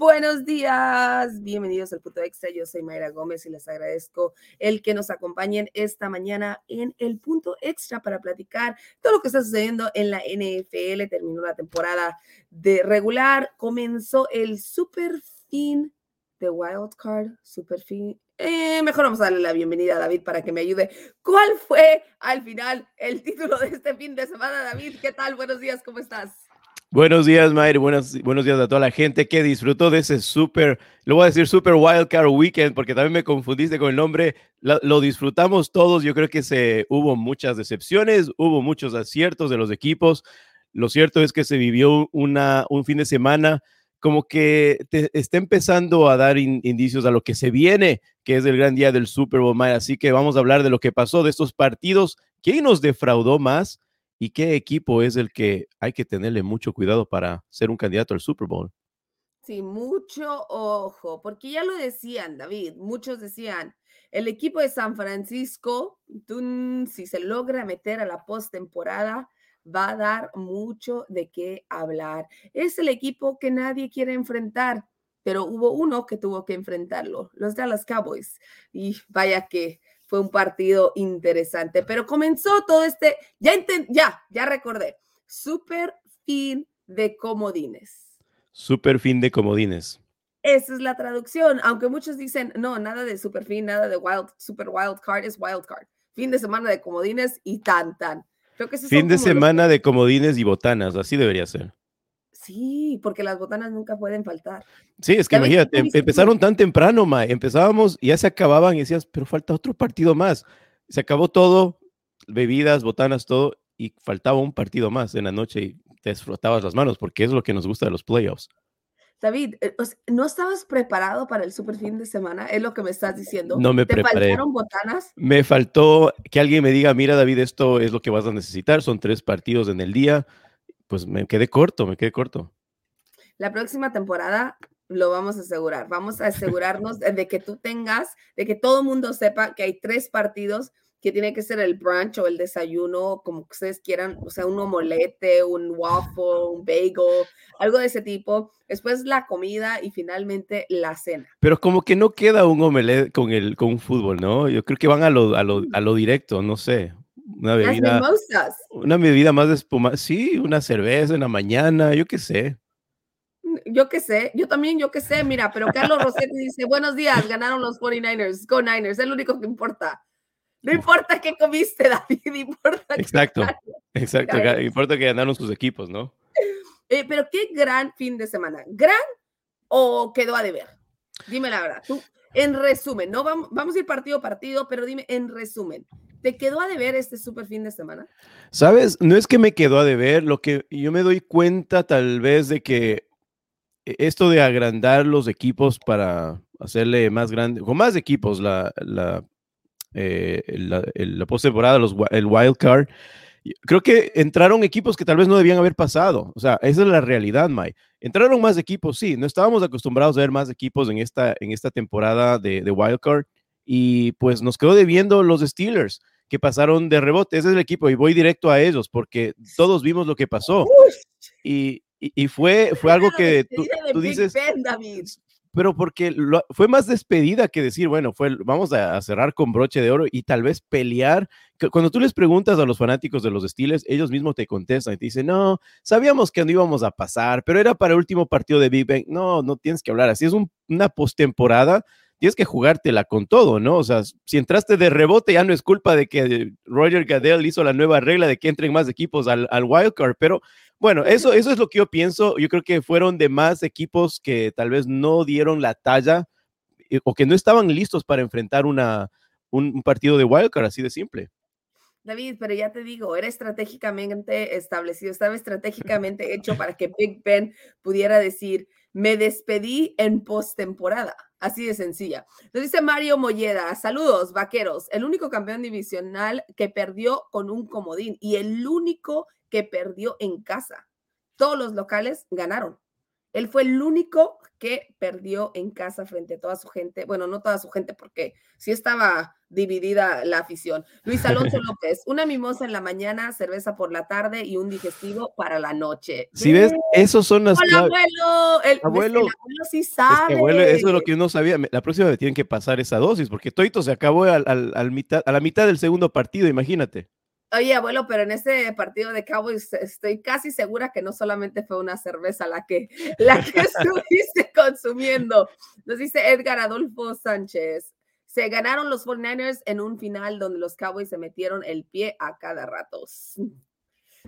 buenos días. Bienvenidos al Punto Extra. Yo soy Mayra Gómez y les agradezco el que nos acompañen esta mañana en el Punto Extra para platicar todo lo que está sucediendo en la NFL. Terminó la temporada de regular, comenzó el super fin de Wild Card, super fin. Eh, mejor vamos a darle la bienvenida a David para que me ayude. ¿Cuál fue al final el título de este fin de semana, David? ¿Qué tal? Buenos días, ¿cómo estás? Buenos días, Mayre. Buenos, buenos días a toda la gente que disfrutó de ese super, lo voy a decir super wildcard weekend, porque también me confundiste con el nombre. Lo, disfrutamos todos. Yo creo que se, hubo muchas decepciones, hubo muchos aciertos de los equipos. Lo cierto es que se vivió una, un fin de semana como que te, está empezando a dar indicios a lo que se viene, que es el gran día del Super Bowl, Mayre. Así que vamos a hablar de lo que pasó de estos partidos. ¿Quién nos defraudó más? ¿Y qué equipo es el que hay que tenerle mucho cuidado para ser un candidato al Super Bowl? Sí, mucho ojo, porque ya lo decían, David, muchos decían, el equipo de San Francisco, si se logra meter a la postemporada, va a dar mucho de qué hablar. Es el equipo que nadie quiere enfrentar, pero hubo uno que tuvo que enfrentarlo, los Dallas Cowboys. Y vaya que fue un partido interesante, pero comenzó todo este, ya, ya, ya recordé, super fin de comodines. Super fin de comodines. Esa es la traducción, aunque muchos dicen, no, nada de super fin, nada de wild, super wild card, es wild card. Fin de semana de comodines y tan, tan. Creo que fin de semana de comodines y botanas, así debería ser. Sí, porque las botanas nunca pueden faltar. Sí, es que imagínate, em, empezaron tan temprano, ma, empezábamos y ya se acababan y decías, pero falta otro partido más. Se acabó todo, bebidas, botanas, todo, y faltaba un partido más en la noche y te frotabas las manos porque es lo que nos gusta de los playoffs. David, eh, ¿no estabas preparado para el super fin de semana? Es lo que me estás diciendo. No me ¿Te faltaron botanas? Me faltó que alguien me diga, mira David, esto es lo que vas a necesitar, son tres partidos en el día pues me quedé corto, me quedé corto. La próxima temporada lo vamos a asegurar. Vamos a asegurarnos de que tú tengas, de que todo el mundo sepa que hay tres partidos que tiene que ser el brunch o el desayuno, como ustedes quieran, o sea, un omelette, un waffle, un bagel, algo de ese tipo. Después la comida y finalmente la cena. Pero como que no queda un omelette con el con fútbol, ¿no? Yo creo que van a lo, a lo, a lo directo, no sé una bebida. Una bebida más de espuma. Sí, una cerveza en la mañana, yo qué sé. Mm, yo qué sé, yo también, yo qué sé, mira, pero Carlos Rossetti dice, buenos días, ganaron los 49ers, go Niners, es lo único que importa. No importa qué comiste, David, importa. Exacto, exacto, importa que ganaron sus equipos, ¿no? Eh, pero qué gran fin de semana, ¿gran o quedó a deber? Dime la verdad, tú, en resumen, no vamos, vamos a ir partido a partido, pero dime en resumen, ¿Te quedó a deber este super fin de semana? Sabes, no es que me quedó a deber, lo que yo me doy cuenta tal vez de que e, esto de agrandar los equipos para hacerle más grande, con más equipos la, la, eh, la, la postemporada, el wild card, creo que entraron equipos que tal vez no debían haber pasado. O sea, esa es la realidad, Mike. Entraron más equipos, sí. No estábamos acostumbrados a ver más equipos en esta, en esta temporada de, de wild card y pues nos quedó debiendo los Steelers que pasaron de rebote. Ese es el equipo y voy directo a ellos porque todos vimos lo que pasó. Y, y, fue, fue algo que tú, dices, pero porque fue más despedida que decir, bueno, fue, vamos a, cerrar con broche de oro y tal vez pelear. Cuando tú les preguntas a los fanáticos de los Steelers, ellos mismos te contestan y te dicen, no, sabíamos que no íbamos a pasar, pero era para el último partido de Big Bang. No, no tienes que hablar así. Es un, una postemporada tienes que jugártela con todo, ¿no? O sea, si entraste de rebote ya no es culpa de que Roger Goodell hizo la nueva regla de que entren más equipos al, al wildcard, pero bueno, eso, eso es lo que yo pienso. Yo creo que fueron de más equipos que tal vez no dieron la talla eh, o que no estaban listos para enfrentar una, un, partido de wildcard, así de simple. David, pero ya te digo, era estratégicamente establecido, estaba estratégicamente hecho para que Big Ben pudiera decir, me despedí en postemporada. Así de sencilla. Nos dice Mario Molleda, saludos, vaqueros. El único campeón divisional que perdió con un comodín y el único que perdió en casa. Todos los locales ganaron. Él fue el único que perdió en casa frente a toda su gente. Bueno, no toda su gente, porque sí estaba dividida la afición. Luis Alonso López, una mimosa en la mañana, cerveza por la tarde y un digestivo para la noche. Si ves, esos son las Hola, abuelo. El abuelo, sí sabe. abuelo, eso es lo que uno sabía. La próxima vez tienen que pasar esa dosis, porque Toito se acabó al, mitad, a la mitad del segundo partido, imagínate. Oye, abuelo, pero en ese partido de Cowboys estoy casi segura que no solamente fue una cerveza la que, la que estuviste consumiendo. Nos dice Edgar Adolfo Sánchez. Se ganaron los 49ers en un final donde los Cowboys se metieron el pie a cada rato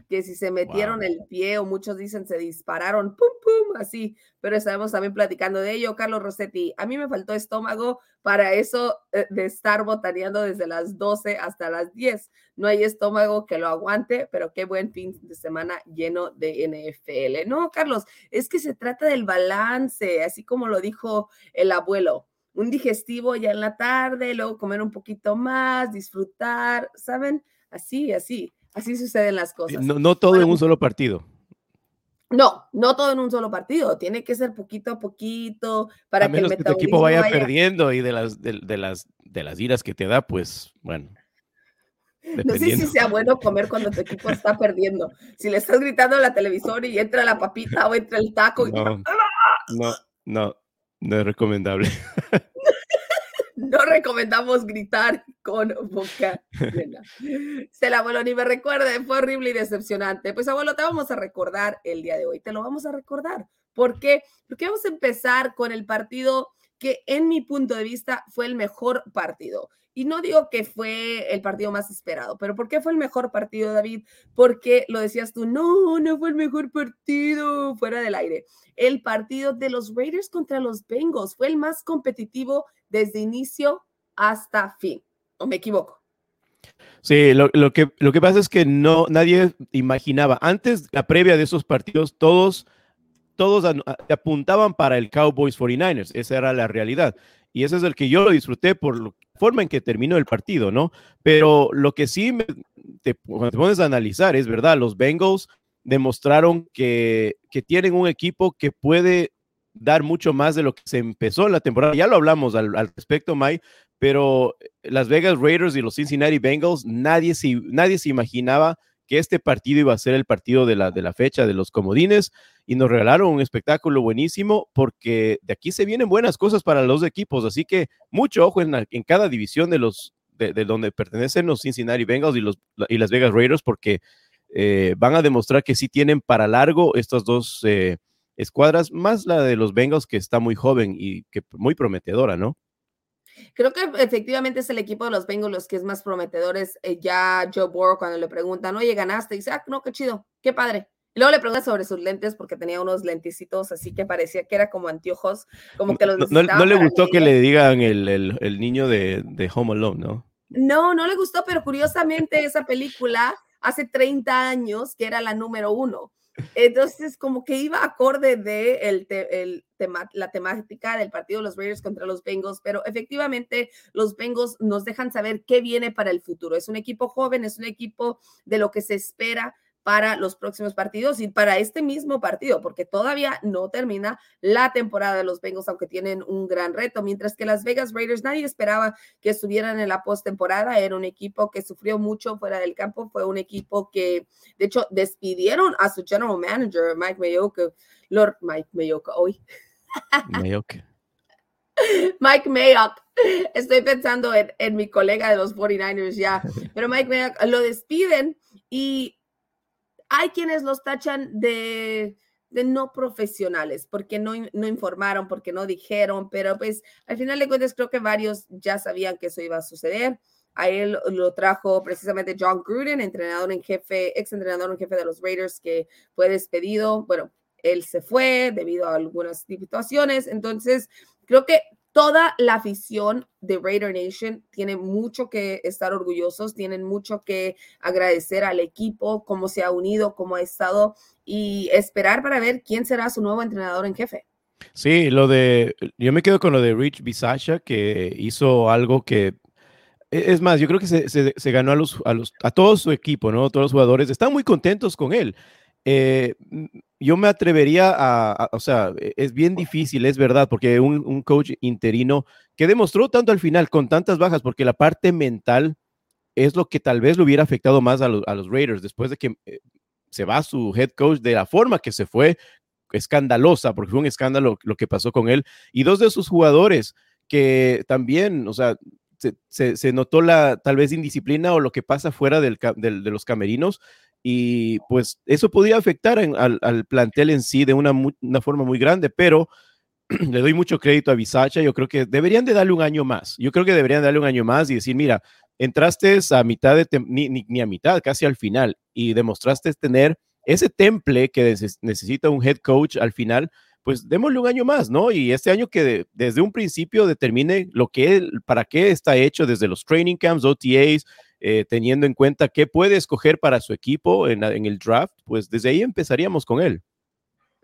que si se metieron el pie o muchos dicen se dispararon, pum, pum, así, pero estaremos también platicando de ello. Carlos Rossetti, a mí me faltó estómago para eso eh, de estar botaneando desde las 12 hasta las 10. No hay estómago que lo aguante, pero qué buen fin de semana lleno de NFL. No, Carlos, es que se trata del balance, así como lo dijo el abuelo un digestivo ya en la tarde, luego comer un poquito más, disfrutar, ¿saben? Así, así. Así suceden las cosas. No, todo en un solo partido. No, no todo en un solo partido. Tiene que ser poquito a poquito para que el tu equipo vaya, perdiendo y de las, de, las, de las iras que te da, pues bueno. No sé si sea bueno comer cuando tu equipo está perdiendo. Si le estás gritando a la televisor y entra la papita o entra el taco. No, no, no, no es recomendable. no recomendamos gritar con boca. Se la abuelo ni me recuerde, fue horrible y decepcionante. Pues abuelo, te vamos a recordar el día de hoy, te lo vamos a recordar. ¿Por qué? Porque vamos a empezar con el partido que en mi punto de vista fue el mejor partido. Y no digo que fue el partido más esperado, pero ¿por qué fue el mejor partido, David? Porque lo decías tú, no, no fue el mejor partido fuera del aire. El partido de los Raiders contra los Bengals fue el más competitivo desde inicio hasta fin. ¿O me equivoco? Sí, lo, que, lo que pasa es que no, nadie imaginaba. Antes, la previa de esos partidos, todos, todos apuntaban para el Cowboys 49ers. Esa era la realidad. Y ese es el que yo lo disfruté por la forma en que terminó el partido, ¿no? Pero lo que sí, te, te pones a analizar, es verdad, los Bengals demostraron que, que tienen un equipo que puede dar mucho más de lo que se empezó la temporada. Ya lo hablamos al, respecto, Mike, pero Las Vegas Raiders y los Cincinnati Bengals, nadie se, nadie se imaginaba que este partido iba a ser el partido de la, de la fecha de los comodines y nos regalaron un espectáculo buenísimo porque de aquí se vienen buenas cosas para los equipos, así que mucho ojo en, en cada división de los de, donde pertenecen los Cincinnati Bengals y, los, y Las Vegas Raiders porque eh, van a demostrar que sí tienen para largo estas dos eh, escuadras, más la de los Bengals que está muy joven y que muy prometedora, ¿no? Creo que efectivamente es el equipo de los Bengals los que es más prometedores. Eh, ya Joe Burrow cuando le preguntan, oye, ganaste, dice, ah, no, qué chido, qué padre. Y luego le pregunta sobre sus lentes porque tenía unos lentecitos así que parecía que era como anteojos, como que los No, no, le gustó que le digan el, el, el niño de, de Home Alone, ¿no? No, no le gustó, pero curiosamente esa película hace 30 años que era la número uno. Entonces, como que iba acorde de el, tema, la temática del partido de los Raiders contra los Bengals, pero efectivamente los Bengals nos dejan saber qué viene para el futuro. Es un equipo joven, es un equipo de lo que se espera para los próximos partidos y para este mismo partido, porque todavía no termina la temporada de los Bengals, aunque tienen un gran reto, mientras que las Vegas Raiders nadie esperaba que estuvieran en la postemporada, era un equipo que sufrió mucho fuera del campo, fue un equipo que, de hecho, despidieron a su general manager, Mike Mayoka, Lord Mike Mayoka, hoy. Mayoka. Mike Mayock. Estoy pensando en, en, mi colega de los 49ers ya, pero Mike Mayock lo despiden y hay quienes los tachan de, no profesionales, porque no, no, informaron, porque no dijeron, pero pues al final de cuentas creo que varios ya sabían que eso iba a suceder. A él lo trajo precisamente John Gruden, entrenador en jefe, ex entrenador en jefe de los Raiders, que fue despedido. Bueno, él se fue debido a algunas situaciones. Entonces, creo que toda la afición de Raider Nation tiene mucho que estar orgullosos, tienen mucho que agradecer al equipo, cómo se ha unido, cómo ha estado y esperar para ver quién será su nuevo entrenador en jefe. Sí, lo de, yo me quedo con lo de Rich Bisaccia, que hizo algo que, e, es más, yo creo que se, ganó a, los, a, los, a todo su equipo, ¿no? Todos los jugadores están muy contentos con él. Eh, yo me atrevería a, o sea, e, es bien difícil, es verdad, porque un, coach interino que demostró tanto al final con tantas bajas, porque la parte mental es lo que tal vez le hubiera afectado más a, los Raiders después de que eh, se va su head coach de la forma que se fue, escandalosa, porque fue un escándalo lo que pasó con él, y dos de sus jugadores que también, o sea, se, notó la tal vez indisciplina o lo que pasa fuera del, de los camerinos y pues eso podía afectar al, plantel en sí de una, forma muy grande, pero le doy mucho crédito a Bisacha, yo creo que deberían de darle un año más, yo creo que deberían darle un año más y decir, mira, entraste a mitad de, ni, ni, a mitad, casi al final, y demostraste tener ese temple que necesita un head coach al final, pues démosle un año más, ¿no? Y este año que desde un principio determine lo que, para qué está hecho desde los training camps, OTAs, eh, teniendo en cuenta qué puede escoger para su equipo en, el draft, pues desde ahí empezaríamos con él.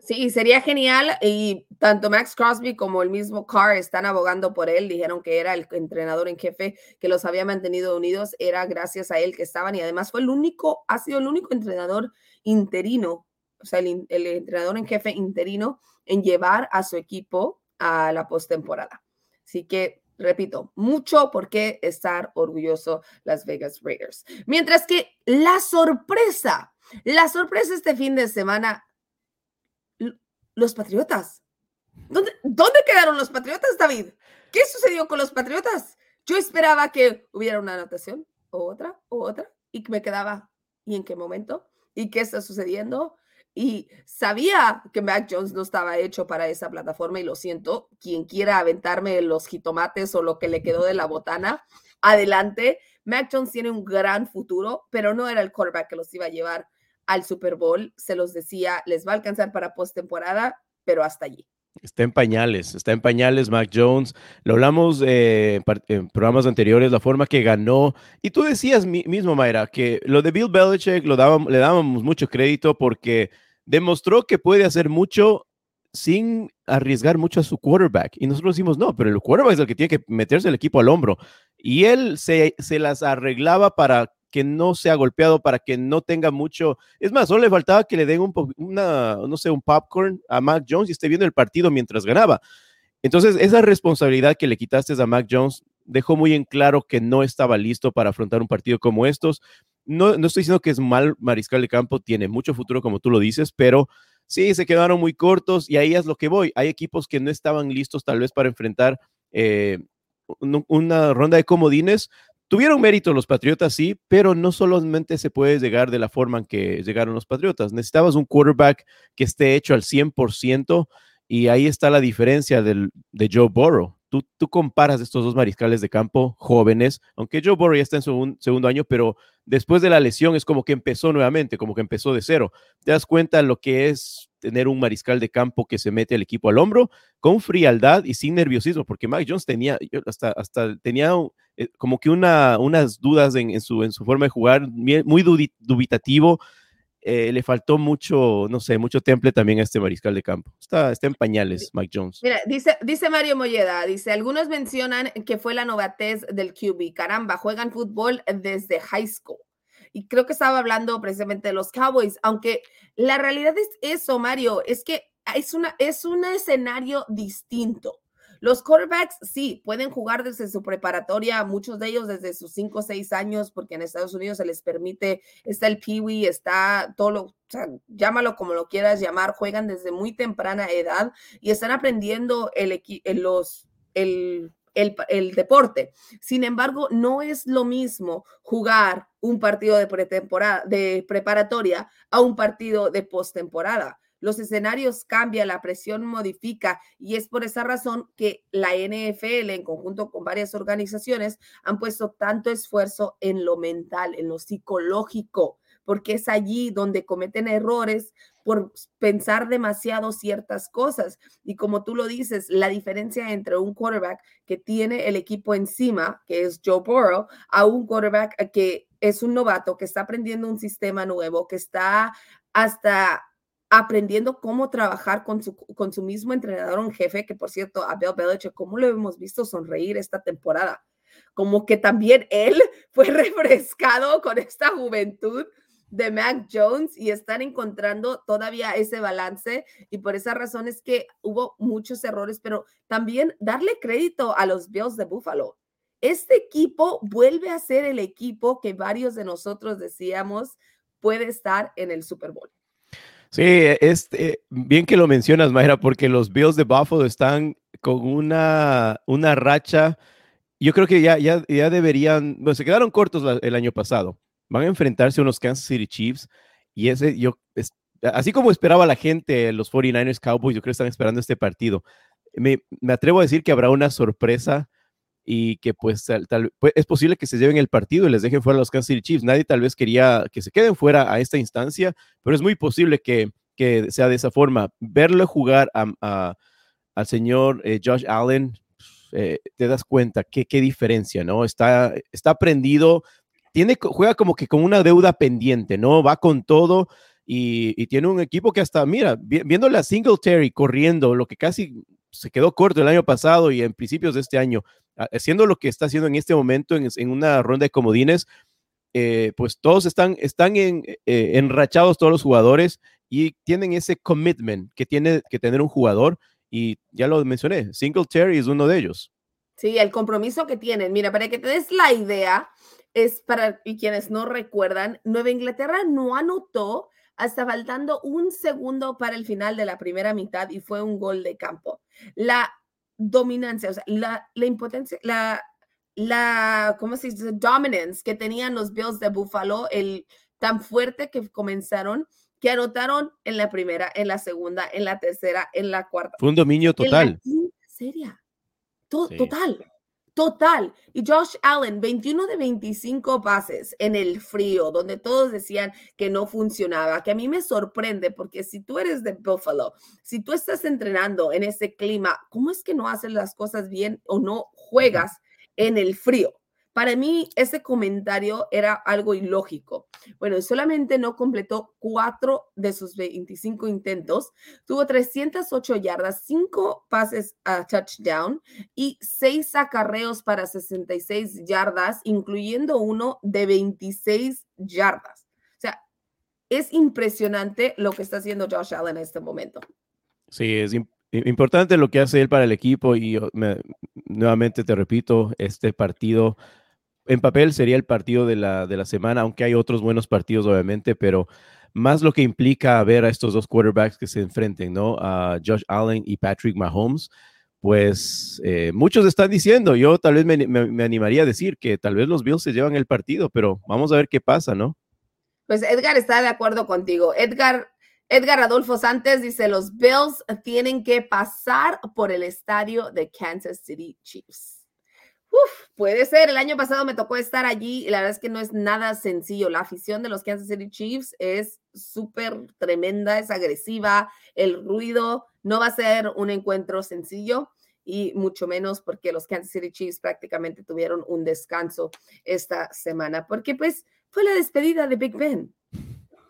Sí, sería genial y tanto Max Crosby como el mismo Carr están abogando por él. Dijeron que era el entrenador en jefe que los había mantenido unidos, era gracias a él que estaban y además fue el único, ha sido el único entrenador interino, o sea, el, el entrenador en jefe interino en llevar a su equipo a la postemporada. Así que repito, mucho por qué estar orgulloso Las Vegas Raiders. Mientras que la sorpresa, la sorpresa este fin de semana, los Patriotas. ¿Dónde, ¿Dónde quedaron los Patriotas, David? ¿Qué sucedió con los Patriotas? Yo esperaba que hubiera una anotación, o otra, o otra, y me quedaba, ¿y en qué momento? ¿Y qué está sucediendo? Y sabía que Mac Jones no estaba hecho para esa plataforma y lo siento, quien quiera aventarme los jitomates o lo que le quedó de la botana, adelante. Mac Jones tiene un gran futuro, pero no era el quarterback que los iba a llevar al Super Bowl. Se los decía, les va a alcanzar para postemporada, pero hasta allí. Está en pañales, está en pañales Mac Jones. Lo hablamos eh, en programas anteriores, la forma que ganó. Y tú decías mismo, Mayra, que lo de Bill Belichick lo le dábamos mucho crédito porque demostró que puede hacer mucho sin arriesgar mucho a su quarterback. Y nosotros decimos, no, pero el quarterback es el que tiene que meterse el equipo al hombro. Y él se, se las arreglaba para que no sea golpeado, para que no tenga mucho. Es más, solo le faltaba que le den un, una, no sé, un popcorn a Mac Jones y esté viendo el partido mientras ganaba. Entonces, esa responsabilidad que le quitaste a Mac Jones dejó muy en claro que no estaba listo para afrontar un partido como estos no, estoy diciendo que es mal mariscal de campo, tiene mucho futuro como tú lo dices, pero sí, se quedaron muy cortos y ahí es lo que voy. Hay equipos que no estaban listos tal vez para enfrentar eh, una ronda de comodines. Tuvieron mérito los Patriotas, sí, pero no solamente se puede llegar de la forma en que llegaron los Patriotas. Necesitabas un quarterback que esté hecho al 100% y ahí está la diferencia del, de Joe Burrow. Tú, tú comparas estos dos mariscales de campo jóvenes, aunque Joe Burrow ya está en su segundo año, pero después de la lesión es como que empezó nuevamente, como que empezó de cero. Te das cuenta lo que es tener un mariscal de campo que se mete el equipo al hombro con frialdad y sin nerviosismo, porque Mike Jones tenía, hasta, hasta tenía eh, como que una, unas dudas en, su, en su forma de jugar, muy dubitativo, eh, le faltó mucho, no sé, mucho temple también a este mariscal de campo. Está, está en pañales, Mike Jones. Mira, dice, dice Mario Molleda, dice, algunos mencionan que fue la novatez del QB. Caramba, juegan fútbol desde high school. Y creo que estaba hablando precisamente de los Cowboys, aunque la realidad es eso, Mario, es que es, una, es un escenario distinto. Los quarterbacks sí pueden jugar desde su preparatoria, muchos de ellos desde sus 5 o 6 años, porque en Estados Unidos se les permite, está el Peewee, está todo lo, llámalo como lo quieras llamar, juegan desde muy temprana edad y están aprendiendo el, los, el, el, el, deporte. Sin embargo, no es lo mismo jugar un partido de pretemporada, de preparatoria a un partido de postemporada los escenarios cambian, la presión modifica y es por esa razón que la NFL en conjunto con varias organizaciones han puesto tanto esfuerzo en lo mental, en lo psicológico, porque es allí donde cometen errores por pensar demasiado ciertas cosas. Y como tú lo dices, la diferencia entre un quarterback que tiene el equipo encima, que es Joe Burrow, a un quarterback que es un novato, que está aprendiendo un sistema nuevo, que está hasta aprendiendo cómo trabajar con su, con su mismo entrenador en jefe, que por cierto, a Bill Belichick, ¿cómo lo hemos visto sonreír esta temporada? Como que también él fue refrescado con esta juventud de Mac Jones y están encontrando todavía ese balance y por esa razón es que hubo muchos errores, pero también darle crédito a los Bills de Buffalo. Este equipo vuelve a ser el equipo que varios de nosotros decíamos puede estar en el Super Bowl. Sí, es eh, bien que lo mencionas, Mayra, porque los Bills de Buffalo están con una, una racha. Yo creo que ya, ya, ya deberían, bueno, se quedaron cortos el año pasado. Van a enfrentarse a unos Kansas City Chiefs y ese, yo, así como esperaba la gente, los 49ers Cowboys, yo creo que están esperando este partido. Me, me atrevo a decir que habrá una sorpresa y que pues, tal, pues, es posible que se lleven el partido y les dejen fuera a los Kansas City Chiefs. Nadie tal vez quería que se queden fuera a esta instancia, pero es muy posible que, que sea de esa forma. Verle jugar a, al señor eh, Josh Allen, eh, te das cuenta qué, qué diferencia, ¿no? Está, está prendido, tiene, juega como que con una deuda pendiente, ¿no? Va con todo. Y, y, tiene un equipo que hasta, mira, viendo la Singletary corriendo, lo que casi se quedó corto el año pasado y en principios de este año, haciendo lo que está haciendo en este momento en, una ronda de comodines, eh, pues todos están, están en, eh, enrachados, todos los jugadores, y tienen ese commitment que tiene que tener un jugador, y ya lo mencioné, Singletary es uno de ellos. Sí, el compromiso que tienen. Mira, para que te la idea, es para y quienes no recuerdan, Nueva Inglaterra no anotó hasta faltando un segundo para el final de la primera mitad y fue un gol de campo. La dominancia, o sea, la, la impotencia, la, la, ¿cómo se dice? Dominance que tenían los Bills de Buffalo, el tan fuerte que comenzaron, que anotaron en la primera, en la segunda, en la tercera, en la cuarta. Fue un dominio total. seria. Total. Total. Y Josh Allen, 21 de 25 pases en el frío, donde todos decían que no funcionaba, que a mí me sorprende porque si tú eres de Buffalo, si tú estás entrenando en ese clima, ¿cómo es que no haces las cosas bien o no juegas en el frío? Para mí, ese comentario era algo ilógico. Bueno, solamente no completó cuatro de sus 25 intentos, tuvo 308 yardas, cinco pases a touchdown y seis acarreos para 66 yardas, incluyendo uno de 26 yardas. O sea, es impresionante lo que está haciendo Josh Allen en este momento. Sí, es importante lo que hace él para el equipo y nuevamente te repito, este partido en papel sería el partido de la, de la semana, aunque hay otros buenos partidos, obviamente, pero más lo que implica ver a estos dos quarterbacks que se enfrenten, ¿no? A Josh Allen y Patrick Mahomes, pues eh, muchos están diciendo, yo tal vez me, animaría a decir que tal vez los Bills se llevan el partido, pero vamos a ver qué pasa, ¿no? Pues Edgar está de acuerdo contigo. Edgar, Edgar Adolfo Santos dice, los Bills tienen que pasar por el estadio de Kansas City Chiefs. Uf, puede ser. El año pasado me tocó estar allí y la verdad es que no es nada sencillo. La afición de los Kansas City Chiefs es súper tremenda, es agresiva. El ruido no va a ser un encuentro sencillo y mucho menos porque los Kansas City Chiefs prácticamente tuvieron un descanso esta semana, porque pues fue la despedida de Big Ben.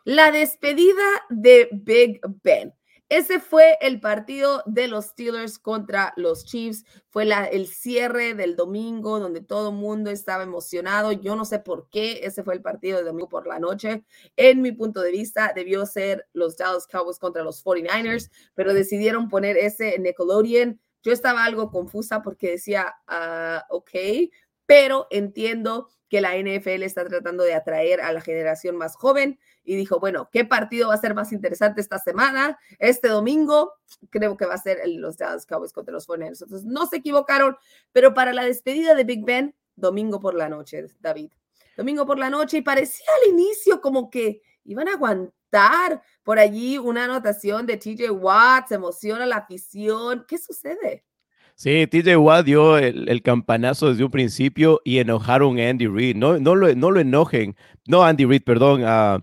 La despedida de Big Ben. Ese fue el partido de los Steelers contra los Chiefs. Fue la, el cierre del domingo donde todo el mundo estaba emocionado. Yo no sé por qué ese fue el partido de domingo por la noche. En mi punto de vista, debió ser los Dallas Cowboys contra los 49ers, pero decidieron poner ese en Nickelodeon. Yo estaba algo confusa porque decía, uh, ok, pero entiendo que la NFL está tratando de atraer a la generación más joven y dijo, bueno, ¿qué partido va a ser más interesante esta semana? Este domingo creo que va a ser el, los Dallas Cowboys contra los 49 Entonces, no se equivocaron, pero para la despedida de Big Ben, domingo por la noche, David. Domingo por la noche y parecía al inicio como que iban a aguantar por allí una anotación de TJ Watt, se emociona la afición. ¿Qué sucede? Sí, TJ Watt dio el, campanazo desde un principio y enojaron a Andy Reid. No, no, lo, no lo enojen. No, Andy Reid, perdón. a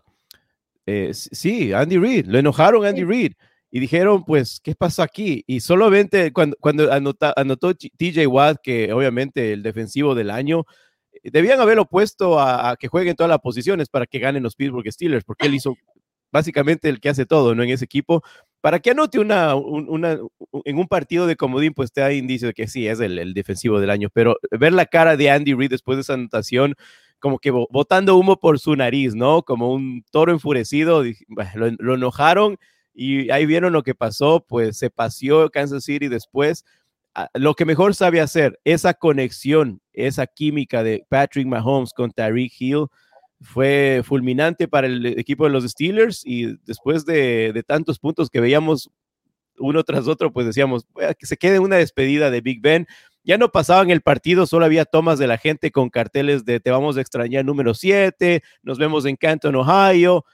eh, sí, Andy Reid, lo enojaron Andy Reid y dijeron, pues, ¿qué pasa aquí? Y solamente cuando, cuando anotó TJ Watt, que obviamente el defensivo del año, eh, debían haberlo puesto a, que jueguen todas las posiciones para que ganen los Pittsburgh Steelers, porque él hizo básicamente el que hace todo, ¿no? En ese equipo, para que anote una, una en un partido de comodín, pues te da indicio de que sí, es el, el defensivo del año, pero ver la cara de Andy Reid después de esa anotación, como que botando humo por su nariz, ¿no? Como un toro enfurecido, lo, lo enojaron y ahí vieron lo que pasó, pues se paseó Kansas City después. Lo que mejor sabe hacer, esa conexión, esa química de Patrick Mahomes con Tyreek Hill, fue fulminante para el equipo de los Steelers y después de, tantos puntos que veíamos uno tras otro, pues decíamos, que se quede una despedida de Big Ben. Ya no pasaban el partido, solo había tomas de la gente con carteles de te vamos a extrañar número 7, nos vemos en Canton, Ohio.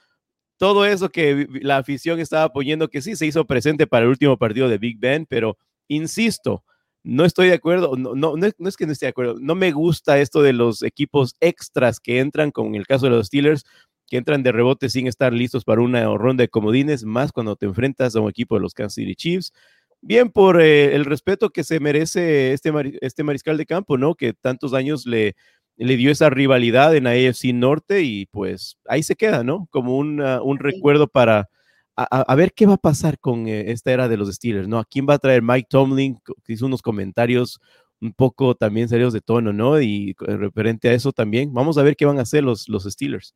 Todo eso que la afición estaba poniendo que sí se hizo presente para el último partido de Big Ben, pero insisto, no estoy de acuerdo, no, no, no, es que no esté de acuerdo, no me gusta esto de los equipos extras que entran, como en el caso de los Steelers, que entran de rebote sin estar listos para una ronda de comodines, más cuando te enfrentas a un equipo de los Kansas City Chiefs. Bien por eh, el respeto que se merece este, este mariscal de campo, ¿no? Que tantos años le, le dio esa rivalidad en AFC Norte y pues ahí se queda, ¿no? Como un recuerdo para, a, ver qué va a pasar con eh, esta era de los Steelers, ¿no? ¿A quién va a traer Mike Tomlin? Que hizo unos comentarios un poco también serios de tono, ¿no? Y referente a eso también, vamos a ver qué van a hacer los, los Steelers.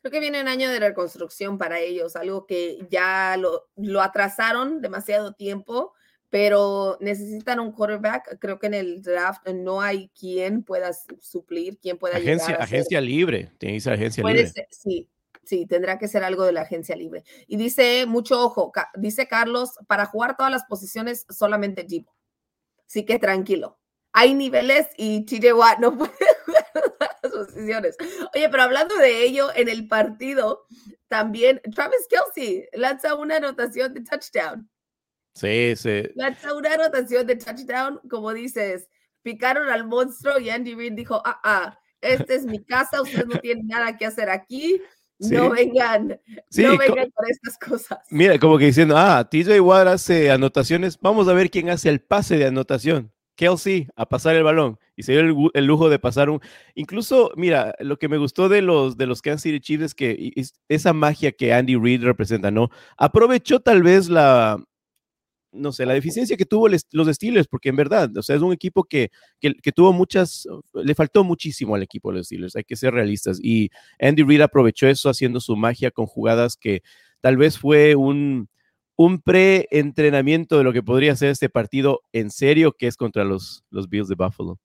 Creo que viene un año de reconstrucción para ellos, algo que ya lo, lo atrasaron demasiado tiempo, pero necesitan un quarterback. Creo que en el draft no hay quien pueda suplir, quien pueda agencia, llegar Agencia libre, tienes agencia libre. sí, Sí, tendrá que ser algo de la agencia libre. Y dice, mucho ojo, dice Carlos, para jugar todas las posiciones solamente Jeep. Así que tranquilo. Hay niveles y TJ Watt no puede jugar todas las posiciones. Oye, pero hablando de ello, en el partido también Travis Kelsey lanza una anotación de touchdown. Sí, sí. Lanza una anotación de touchdown, como dices, picaron al monstruo y Andy Reid dijo, ah, ah, esta es mi casa, ustedes no tienen nada que hacer aquí no vengan, no vengan por estas cosas. Mira, como que diciendo, ah, TJ Watt hace anotaciones, vamos a ver quién hace el pase de anotación. Kelsey a pasar el balón y se dio el, lujo de pasar un. Incluso, mira, lo que me gustó de los de los Kansas City Chiefs es que esa magia que Andy Reid representa, ¿no? Aprovechó tal vez la, no sé, la deficiencia que tuvo los Steelers, porque en verdad, o sea, es un equipo que, que, tuvo muchas, le faltó muchísimo al equipo de los Steelers, hay que ser realistas. Y Andy Reid aprovechó eso haciendo su magia con jugadas que tal vez fue un, un pre-entrenamiento de lo que podría ser este partido en serio, que es contra los, los Bills de Buffalo.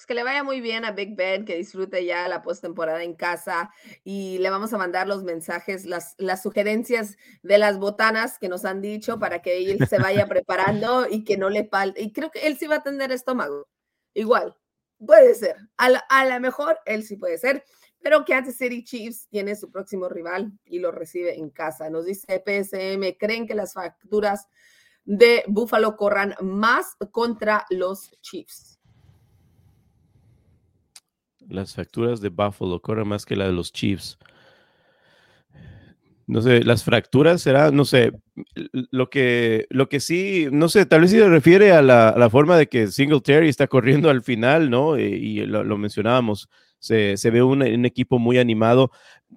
Pues, que le vaya muy bien a Big Ben, que disfrute ya la postemporada en casa y le vamos a mandar los mensajes, las, las sugerencias de las botanas que nos han dicho para que él se vaya preparando y que no le falte. Y creo que él sí va a tener estómago. Igual, puede ser. A lo mejor él sí puede ser, pero Kansas City Chiefs tiene su próximo rival y lo recibe en casa. Nos dice PSM, ¿creen que las facturas de Buffalo corran más contra los Chiefs? Las facturas de Buffalo corren más que la de los Chiefs. No sé, las fracturas será, no sé, lo que, lo que sí, no sé, tal vez se refiere a la, forma de que Singletary está corriendo al final, ¿no? Eh, y, lo, mencionábamos, se, ve un, equipo muy animado.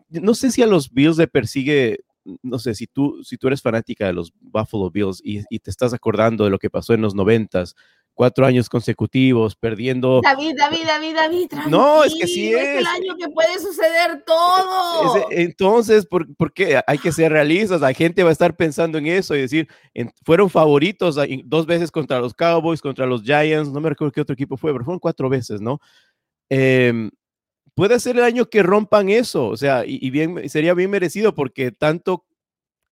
No sé si a los Bills le persigue, no sé, si tú, si tú eres fanática de los Buffalo Bills y, y te estás acordando de lo que pasó en los noventas, cuatro años consecutivos, perdiendo. David, David, David, David. No, es que sí es. Es el año que puede suceder todo. entonces, ¿por, qué? Hay que ser realistas. La gente va a estar pensando en eso y decir, fueron favoritos dos veces contra los Cowboys, contra los Giants, no me recuerdo qué otro equipo fue, pero fueron cuatro veces, ¿no? Em, puede ser el año que rompan eso, o sea, y, y bien, sería bien merecido porque tanto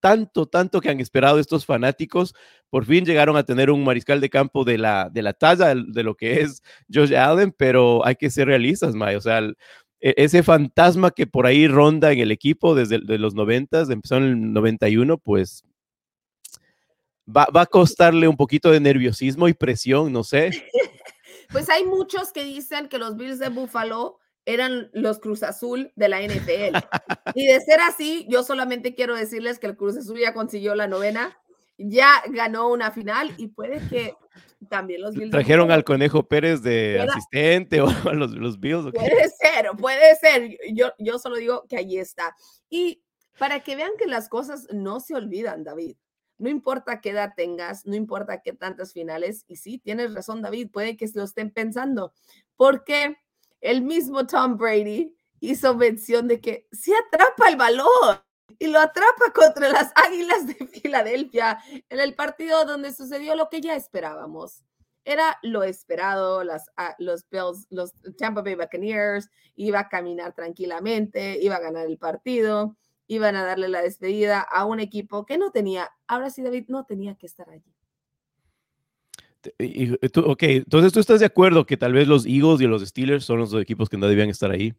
tanto, tanto que han esperado estos fanáticos, por fin llegaron a tener un mariscal de campo de la, de la talla de lo que es Josh Allen, pero hay que ser realistas, May. O sea, e, ese fantasma que por ahí ronda en el equipo desde los 90, empezó en el 91, pues va, va a costarle un poquito de nerviosismo y presión, no sé. Pues hay muchos que dicen que los Bills de Buffalo eran los Cruz Azul de la NFL. y de ser así, yo solamente quiero decirles que el Cruz Azul ya consiguió la novena, ya ganó una final y puede que también los Bills. Trajeron al Conejo Pérez de asistente o a los, los Bills. Puede ser, puede ser. Yo, yo solo digo que ahí está. Y para que vean que las cosas no se olvidan, David. No importa qué edad tengas, no importa qué tantas finales. Y sí, tienes razón, David, puede que se lo estén pensando. Porque el mismo Tom Brady hizo mención de que se atrapa el balón y lo atrapa contra las Águilas de Filadelfia en el partido donde sucedió lo que ya esperábamos. Era lo esperado, las, ah, los Bills, los Tampa Bay Buccaneers, iba a caminar tranquilamente, iba a ganar el partido, iban a darle la despedida a un equipo que no tenía, ahora sí David, no tenía que estar allí. Y, ok, entonces tú estás de acuerdo que tal vez los Eagles y los Steelers son los dos equipos que no debían estar ahí.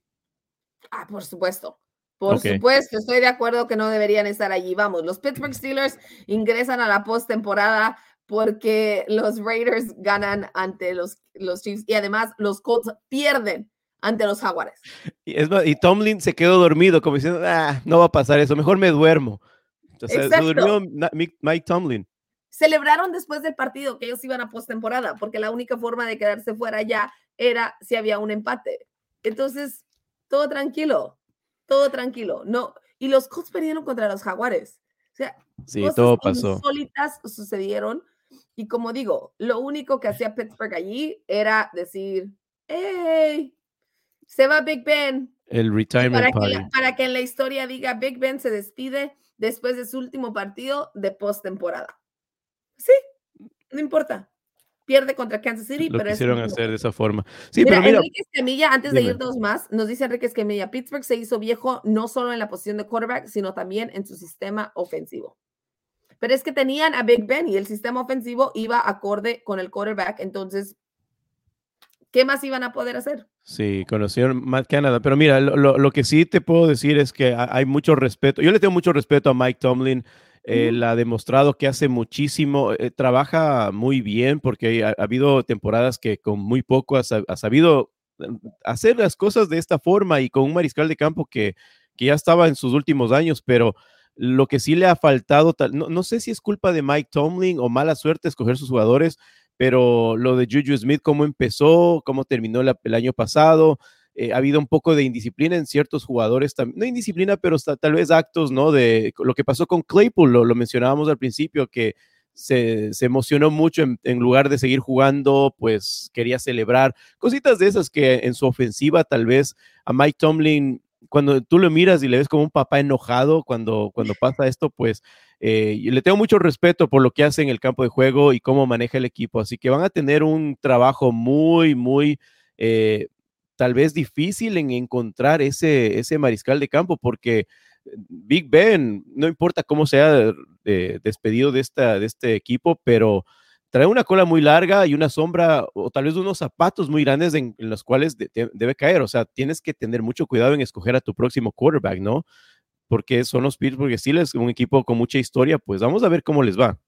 Ah, por supuesto. Por supuesto, estoy de acuerdo que no deberían estar allí. Vamos, los Pittsburgh Steelers ingresan a la postemporada porque los Raiders ganan ante los, los Chiefs y además los Colts pierden ante los Jaguares. Y, y Tomlin se quedó dormido, como diciendo, ah, no va a pasar eso, mejor me duermo. Entonces, se durmió Mike Tomlin. Celebraron después del partido que ellos iban a postemporada, porque la única forma de quedarse fuera ya era si había un empate. Entonces, todo tranquilo todo tranquilo. No, y los Colts perdieron contra los Jaguares. O sea, sí, cosas todo pasó. insólitas sucedieron. Y como digo, lo único que hacía Pittsburgh allí era decir, hey, se va Big Ben. El retirement para party. Que para que en la historia diga Big Ben se despide después de su último partido de postemporada. Sí, no importa pierde contra Kansas City. Lo pero quisieron hacer de esa forma. Sí, pero mira, Enrique Escamilla, antes de ir dos más, nos dice Enrique Escamilla, Pittsburgh se hizo viejo no solo en la posición de quarterback, sino también en su sistema ofensivo. Pero es que tenían a Big Ben y el sistema ofensivo iba acorde con el quarterback, entonces, ¿qué más iban a poder hacer? Sí, conocieron Matt Canada, pero mira, lo, lo que sí te puedo decir es que hay mucho respeto, yo le tengo mucho respeto a Mike Tomlin, él ha demostrado que hace muchísimo, eh, trabaja muy bien porque ha, habido temporadas que con muy poco ha, sabido mm, hacer las cosas de esta forma y con un mariscal de campo que, que ya estaba en sus últimos años, pero lo que sí le ha faltado, no, no, sé si es culpa de Mike Tomlin o mala suerte escoger sus jugadores, pero lo de Juju Smith, cómo empezó, cómo terminó el año pasado, eh, ha habido un poco de indisciplina en ciertos jugadores, no indisciplina, pero tal vez actos, ¿no? De lo que pasó con Claypool, lo, mencionábamos al principio, que se, emocionó mucho en, lugar de seguir jugando, pues quería celebrar cositas de esas que en su ofensiva tal vez a Mike Tomlin, cuando tú lo miras y le ves como un papá enojado cuando, cuando pasa esto, pues eh, le tengo mucho respeto por lo que hace en el campo de juego y cómo maneja el equipo, así que van a tener un trabajo muy, muy... Eh, tal vez difícil en encontrar ese, ese mariscal de campo, porque Big Ben, no importa cómo sea eh, despedido de, esta, de este equipo, pero trae una cola muy larga y una sombra o tal vez unos zapatos muy grandes en, los cuales debe caer. O sea, tienes que tener mucho cuidado en escoger a tu próximo quarterback, ¿no? Porque son los Pittsburgh Steelers, un equipo con mucha historia, pues vamos a ver cómo les va.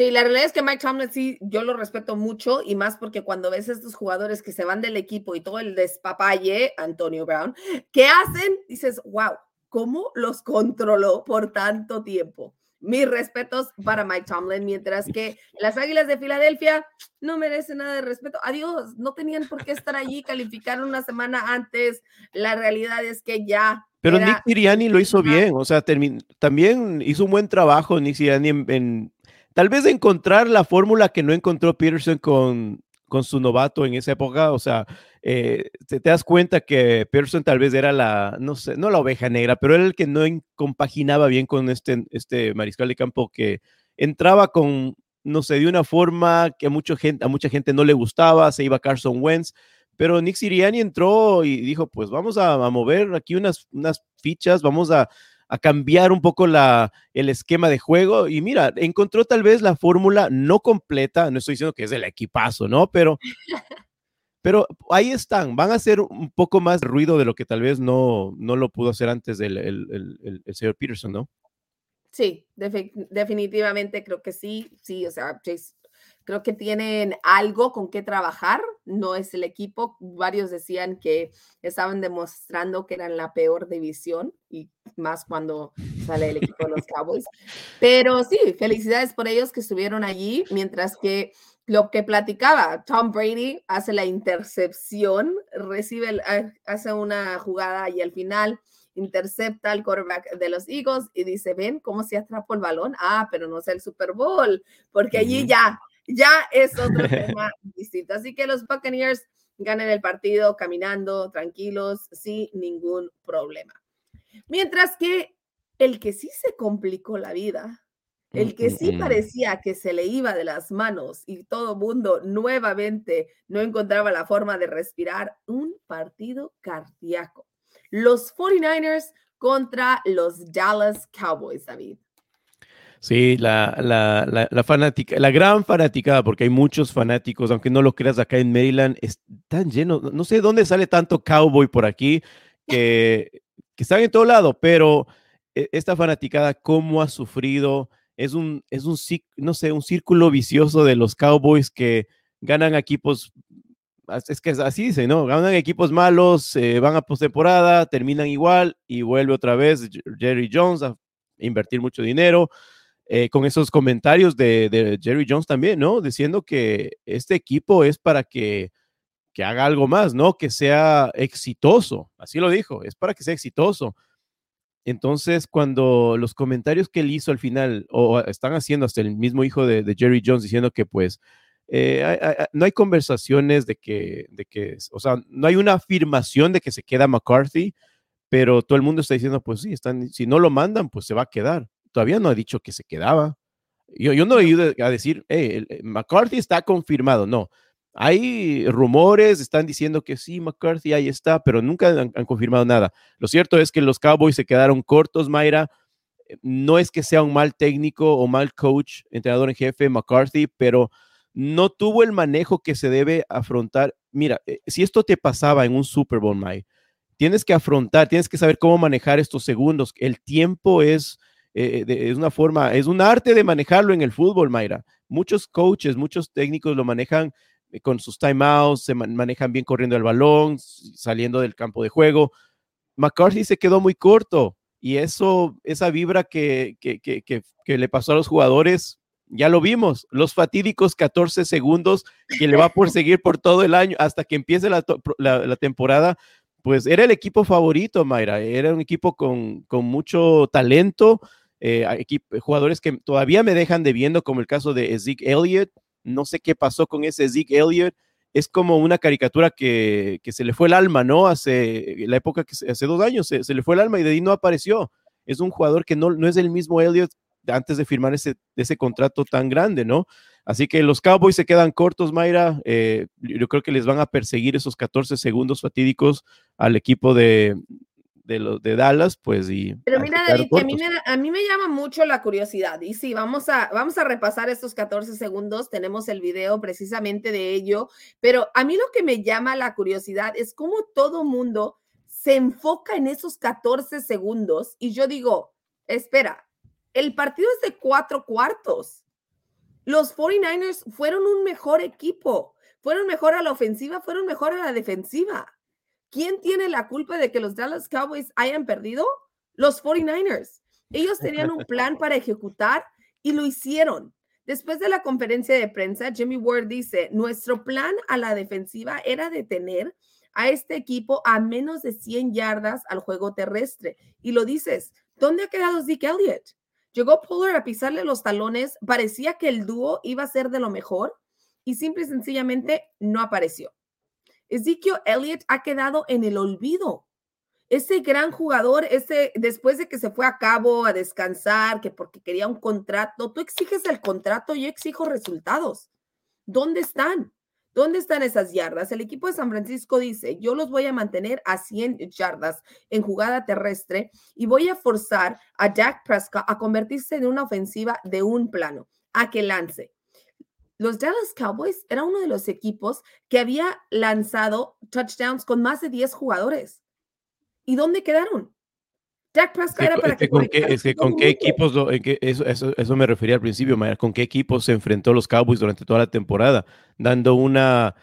Sí, la realidad es que Mike Tomlin sí, yo lo respeto mucho y más porque cuando ves a estos jugadores que se van del equipo y todo el despapalle, Antonio Brown, ¿qué hacen? Dices, wow, ¿cómo los controló por tanto tiempo? Mis respetos para Mike Tomlin, mientras que las Águilas de Filadelfia no merecen nada de respeto. Adiós, no tenían por qué estar allí, calificaron una semana antes. La realidad es que ya pero Nick Sirianni lo hizo bien, o sea, también hizo un buen trabajo Nick Sirianni en, tal vez encontrar la fórmula que no encontró Peterson con, con su novato en esa época, o sea, eh, te, das cuenta que Peterson tal vez era la, no sé, no la oveja negra, pero era el que no compaginaba bien con este, este mariscal de campo que entraba con, no sé, de una forma que a mucha gente, no le gustaba, se iba Carson Wentz, pero Nick Siriani entró y dijo, pues vamos a, a mover aquí unas, unas fichas, vamos a, a cambiar un poco la, el esquema de juego. Y mira, encontró tal vez la fórmula no completa, no estoy diciendo que es el equipazo, ¿no? Pero, pero ahí están, van a hacer un poco más ruido de lo que tal vez no, no lo pudo hacer antes del el, el, señor Peterson, ¿no? Sí, definitivamente creo que sí, sí, o sea, creo que tienen algo con qué trabajar, no es el equipo, varios decían que estaban demostrando que eran la peor división y más cuando sale el equipo de los Cowboys, pero sí, felicidades por ellos que estuvieron allí, mientras que lo que platicaba, Tom Brady hace la intercepción, recibe, hace una jugada y al final intercepta al quarterback de los Eagles y dice, ven cómo se atrapó el balón. Ah, pero no es el Super Bowl, porque allí ya ya es otro tema distinto. Así que los Buccaneers ganen el partido caminando, tranquilos, sin ningún problema. Mientras que el que sí se complicó la vida, el que sí parecía que se le iba de las manos y todo mundo nuevamente no encontraba la forma de respirar, un partido cardíaco. Los 49ers contra los Dallas Cowboys, David. Sí, la, la, la, fanática, la gran fanaticada, porque hay muchos fanáticos, aunque no lo creas, acá en Maryland están llenos, no sé dónde sale tanto cowboy por aquí, que, están en todo lado, pero e, esta fanaticada, cómo ha sufrido, es un, es un, no sé, un círculo vicioso de los Cowboys que ganan equipos, es que así dice, ¿no? Ganan equipos malos, van a postemporada, terminan igual y vuelve otra vez Jerry Jones a invertir mucho dinero. Eh, con esos comentarios de, Jerry Jones también, ¿no? Diciendo que este equipo es para que, que haga algo más, ¿no? Que sea exitoso. Así lo dijo, es para que sea exitoso. Entonces, cuando los comentarios que él hizo al final, o están haciendo hasta el mismo hijo de, Jerry Jones diciendo que pues eh, no hay conversaciones de que, de que, o sea, no hay una afirmación de que se queda McCarthy, pero todo el mundo está diciendo, pues sí, están, si no lo mandan, pues se va a quedar todavía no ha dicho que se quedaba. Yo, yo no he ido a decir, hey, McCarthy está confirmado. No, hay rumores, están diciendo que sí, McCarthy ahí está, pero nunca han, confirmado nada. Lo cierto es que los Cowboys se quedaron cortos, Mayra. No es que sea un mal técnico o mal coach, entrenador en jefe, McCarthy, pero no tuvo el manejo que se debe afrontar. Mira, eh, si esto te pasaba en un Super Bowl, May, tienes que afrontar, tienes que saber cómo manejar estos segundos. El tiempo es eh, es una forma, es un arte de manejarlo en el fútbol, Mayra. Muchos coaches, muchos técnicos lo manejan eh, con sus timeouts, se manejan bien corriendo el balón, saliendo del campo de juego. McCarthy se quedó muy corto y eso, esa vibra que, que, que, que, le pasó a los jugadores, ya lo vimos, los fatídicos 14 segundos que le va a seguir por todo el año hasta que empiece la, la, la temporada pues era el equipo favorito, Mayra. Era un equipo con, con mucho talento, eh, jugadores que todavía me dejan debiendo, como el caso de Zeke Elliott. No sé qué pasó con ese Zeke Elliott. Es como una caricatura que, que se le fue el alma, ¿no? Hace la época que hace dos años se, se, le fue el alma y de ahí no apareció. Es un jugador que no, no es el mismo Elliott antes de firmar ese, ese contrato tan grande, ¿no? Así que los Cowboys se quedan cortos, Mayra. Eh, yo creo que les van a perseguir esos 14 segundos fatídicos al equipo de, de los de Dallas, pues y. Pero mira, David, que a mí, me, a mí me llama mucho la curiosidad. Y sí, vamos a, vamos a repasar estos 14 segundos. Tenemos el video precisamente de ello. Pero a mí lo que me llama la curiosidad es cómo todo mundo se enfoca en esos 14 segundos. Y yo digo, espera, el partido es de cuatro cuartos. Los 49ers fueron un mejor equipo. Fueron mejor a la ofensiva, fueron mejor a la defensiva. ¿Quién tiene la culpa de que los Dallas Cowboys hayan perdido? Los 49ers. Ellos tenían un plan para ejecutar y lo hicieron. Después de la conferencia de prensa, Jimmy Ward dice, nuestro plan a la defensiva era detener a este equipo a menos de 100 yardas al juego terrestre. Y lo dices, ¿dónde ha quedado Zeke Elliott? Llegó Pollard a pisarle los talones, parecía que el dúo iba a ser de lo mejor y simple y sencillamente no apareció. Ezekiel Elliott ha quedado en el olvido. Ese gran jugador, ese después de que se fue a cabo a descansar, que porque quería un contrato, tú exiges el contrato, yo exijo resultados. ¿Dónde están? ¿Dónde están esas yardas? El equipo de San Francisco dice, yo los voy a mantener a 100 yardas en jugada terrestre y voy a forzar a Jack Prescott a convertirse en una ofensiva de un plano, a que lance los Dallas Cowboys era uno de los equipos que había lanzado touchdowns con más de 10 jugadores. ¿Y dónde quedaron? Jack Prescott era para que, con qué, con qué equipos, eso, eso, eso, me refería al principio, con qué equipos se enfrentó los Cowboys durante toda la temporada, dando una,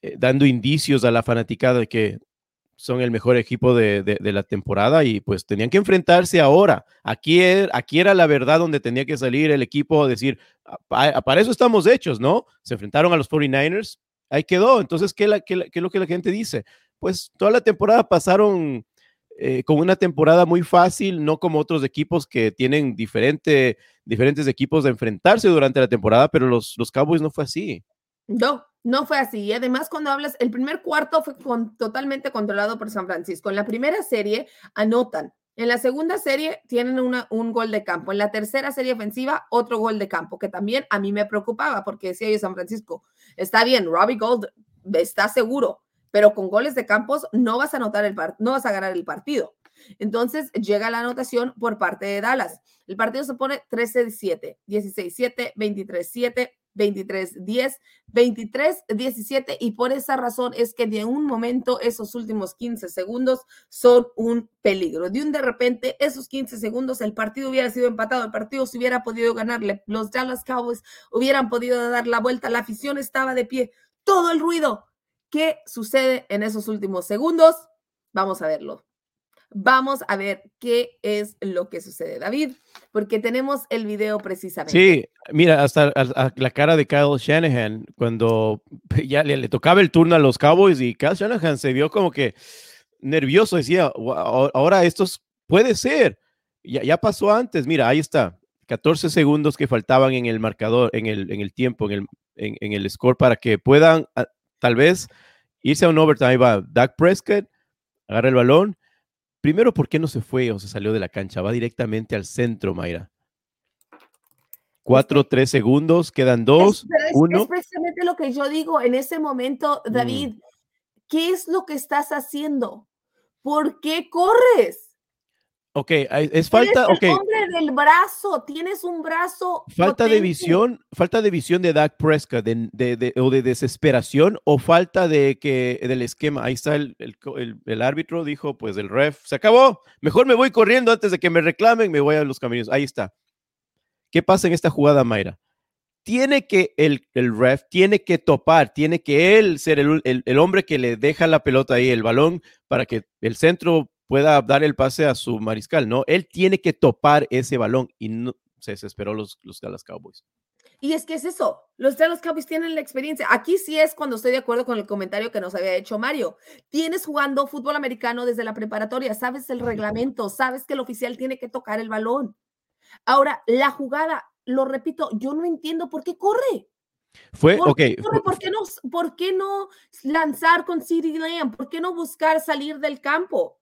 eh, dando indicios a la fanaticada de que son el mejor equipo de, la temporada y pues tenían que enfrentarse ahora. Aquí, er, aquí era la verdad donde tenía que salir el equipo a decir, para eso estamos hechos, ¿no? Se enfrentaron a los 49ers, ahí quedó. Entonces, ¿qué, es lo que la gente dice? Pues toda la temporada pasaron eh, con una temporada muy fácil, no como otros equipos que tienen diferente, diferentes equipos de enfrentarse durante la temporada, pero los, los Cowboys no fue así. No, No fue así. Y además, cuando hablas, el primer cuarto fue totalmente controlado por San Francisco. En la primera serie anotan. En la segunda serie tienen un gol de campo. En la tercera serie ofensiva, otro gol de campo, que también a mí me preocupaba porque decía yo San Francisco, está bien, Robbie Gold está seguro, pero con goles de campos no vas a anotar el no vas a ganar el partido. Entonces llega la anotación por parte de Dallas. El partido se pone 13-7, 16-7, 23-7, 23-10, 23-17 y por esa razón es que de un momento esos últimos 15 segundos son un peligro. De un de repente esos 15 segundos el partido hubiera sido empatado, el partido se hubiera podido ganarle, los Dallas Cowboys hubieran podido dar la vuelta, la afición estaba de pie, todo el ruido. ¿Qué sucede en esos últimos segundos? Vamos a verlo. Vamos a ver qué es lo que sucede, David, porque tenemos el video precisamente. Sí, mira, hasta la cara de Kyle Shanahan cuando ya le, tocaba el turno a los Cowboys y Kyle Shanahan se vio como que nervioso, decía, ahora esto puede ser, ya, ya pasó antes, mira, ahí está, 14 segundos que faltaban en el marcador, en el, en el tiempo, en el, en, el score para que puedan tal vez irse a un overtime. Ahí va Dak Prescott, agarra el balón Primero, ¿por qué no se fue o se salió de la cancha? Va directamente al centro, Mayra. Cuatro, tres segundos, quedan dos, es, uno. Es precisamente lo que yo digo en ese momento, mm. David. ¿Qué es lo que estás haciendo? ¿Por qué corres? Ok, es falta. Eres el hombre del brazo, tienes un brazo. Falta de visión, falta de visión de Dak Prescott, de, o de desesperación, o falta de que del esquema. Ahí está el, el, árbitro, dijo, pues el ref, se acabó. Mejor me voy corriendo antes de que me reclamen, me voy a los caminos. Ahí está. ¿Qué pasa en esta jugada, Mayra? Tiene que el, el ref, tiene que topar, tiene que él ser el, el hombre que le deja la pelota ahí, el balón, para que el centro pueda dar el pase a su mariscal, ¿no? Él tiene que topar ese balón y no, se desesperó los, los Dallas Cowboys. Y es que es eso, los Dallas Cowboys tienen la experiencia. Aquí sí es cuando estoy de acuerdo con el comentario que nos había hecho Mario. Tienes jugando fútbol americano desde la preparatoria, sabes el reglamento, sabes que el oficial tiene que tocar el balón. Ahora, la jugada, lo repito, yo no entiendo por qué corre. Fue, ok. ¿por, qué no, ¿Por qué no lanzar con CD Lamb? ¿Por qué no buscar salir del campo?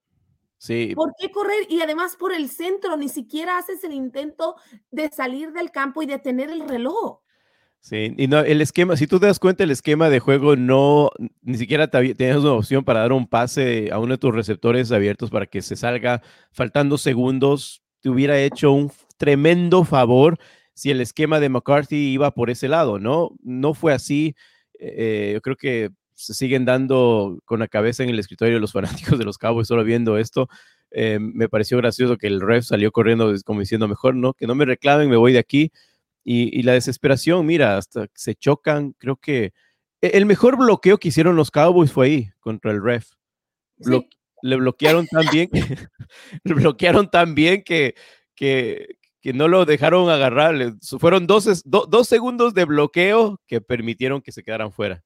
¿Por qué correr? Y además por el centro, ni siquiera haces el intento de salir del campo y de tener el reloj. Sí, y no, el esquema, si tú te das cuenta, el esquema de juego no, ni siquiera tenías una opción para dar un pase a uno de tus receptores abiertos para que se salga faltando segundos. Te hubiera hecho un tremendo favor si el esquema de McCarthy iba por ese lado, ¿no? No fue así. Eh, yo creo que se siguen dando con la cabeza en el escritorio los fanáticos de los Cowboys solo viendo esto. Eh, me pareció gracioso que el ref salió corriendo como diciendo, mejor no, que no me reclamen, me voy de aquí. Y, la desesperación, mira, hasta se chocan, creo que e, el mejor bloqueo que hicieron los Cowboys fue ahí, contra el ref. le bloquearon tan bien, le bloquearon tan bien que, que, que no lo dejaron agarrar. Fueron dos, dos segundos de bloqueo que permitieron que se quedaran fuera.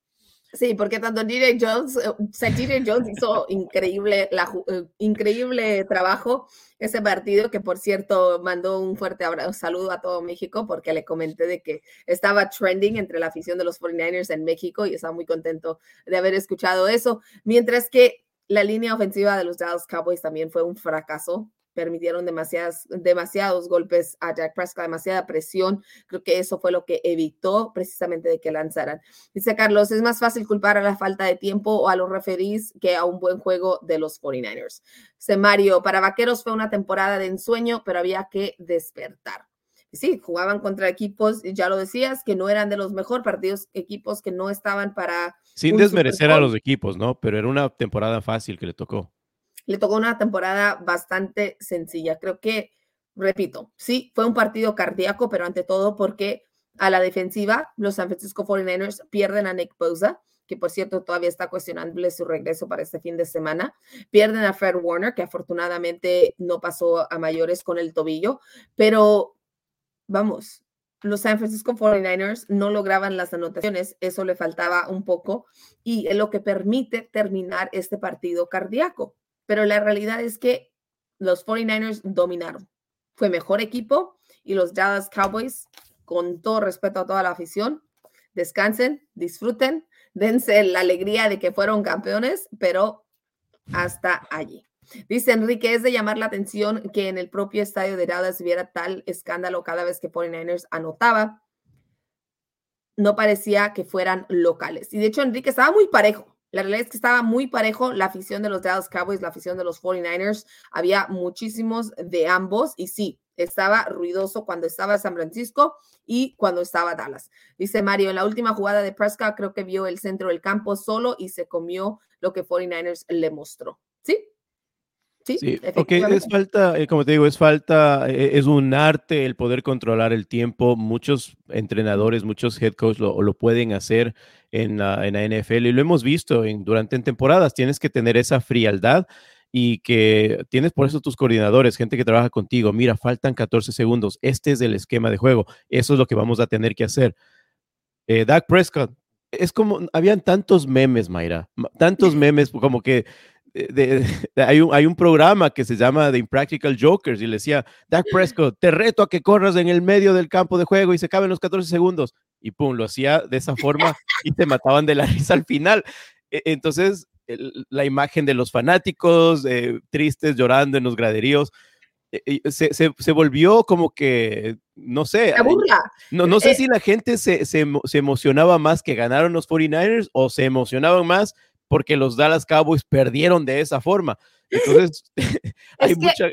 Sí, porque tanto DJ Jones, o eh, Jones hizo increíble, la, eh, increíble trabajo. Ese partido, que por cierto mandó un fuerte abrazo, saludo a todo México, porque le comenté de que estaba trending entre la afición de los 49ers en México y estaba muy contento de haber escuchado eso, mientras que la línea ofensiva de los Dallas Cowboys también fue un fracaso permitieron demasiadas, demasiados golpes a Jack Prescott, demasiada presión. Creo que eso fue lo que evitó precisamente de que lanzaran. Dice Carlos, es más fácil culpar a la falta de tiempo o a los referís que a un buen juego de los 49ers. Dice Mario, para Vaqueros fue una temporada de ensueño, pero había que despertar. Sí, jugaban contra equipos, ya lo decías, que no eran de los mejores partidos, equipos que no estaban para... Sin desmerecer a los equipos, ¿no? Pero era una temporada fácil que le tocó le tocó una temporada bastante sencilla. Creo que, repito, sí, fue un partido cardíaco, pero ante todo porque a la defensiva, los San Francisco 49ers pierden a Nick Bosa, que por cierto todavía está cuestionable su regreso para este fin de semana. Pierden a Fred Warner, que afortunadamente no pasó a mayores con el tobillo, pero vamos, los San Francisco 49ers no lograban las anotaciones, eso le faltaba un poco y es lo que permite terminar este partido cardíaco pero la realidad es que los 49ers dominaron. Fue mejor equipo y los Dallas Cowboys, con todo respeto a toda la afición, descansen, disfruten dense la alegría de que fueron campeones, pero hasta allí. Dice Enrique, es de llamar la atención que en el propio estadio de Dallas hubiera tal escándalo cada vez que 49ers anotaba. No parecía que fueran locales. Y de hecho, Enrique estaba muy parejo. La realidad es que estaba muy parejo la afición de los Dallas Cowboys, la afición de los 49ers. Había muchísimos de ambos y sí, estaba ruidoso cuando estaba San Francisco y cuando estaba Dallas. Dice Mario, en la última jugada de Prescott creo que vio el centro del campo solo y se comió lo que 49ers le mostró. ¿Sí? Sí, porque es falta, eh, como te digo, es falta, eh, es un arte el poder controlar el tiempo. Muchos entrenadores, muchos head coaches lo, lo pueden hacer en la, en la, NFL y lo hemos visto en, durante en temporadas. Tienes que tener esa frialdad y que tienes por eso tus coordinadores, gente que trabaja contigo. Mira, faltan 14 segundos. Este es el esquema de juego. Eso es lo que vamos a tener que hacer. Eh, Dak Prescott, es como, habían tantos memes, Mayra, tantos memes como que hay, un, hay un programa que se llama The Impractical Jokers y le decía, Dak Prescott, te reto a que corras en el medio del campo de juego y se caben los 14 segundos. Y pum, lo hacía de esa forma y te mataban de la risa al final. E, entonces, la imagen de los fanáticos eh, tristes llorando en los graderíos e, se, se, se, volvió como que, no sé, no, no sé eh, si la gente se, se, emocionaba más que ganaron los 49ers o se emocionaban más porque los Dallas Cowboys perdieron de esa forma. Entonces, hay es mucha...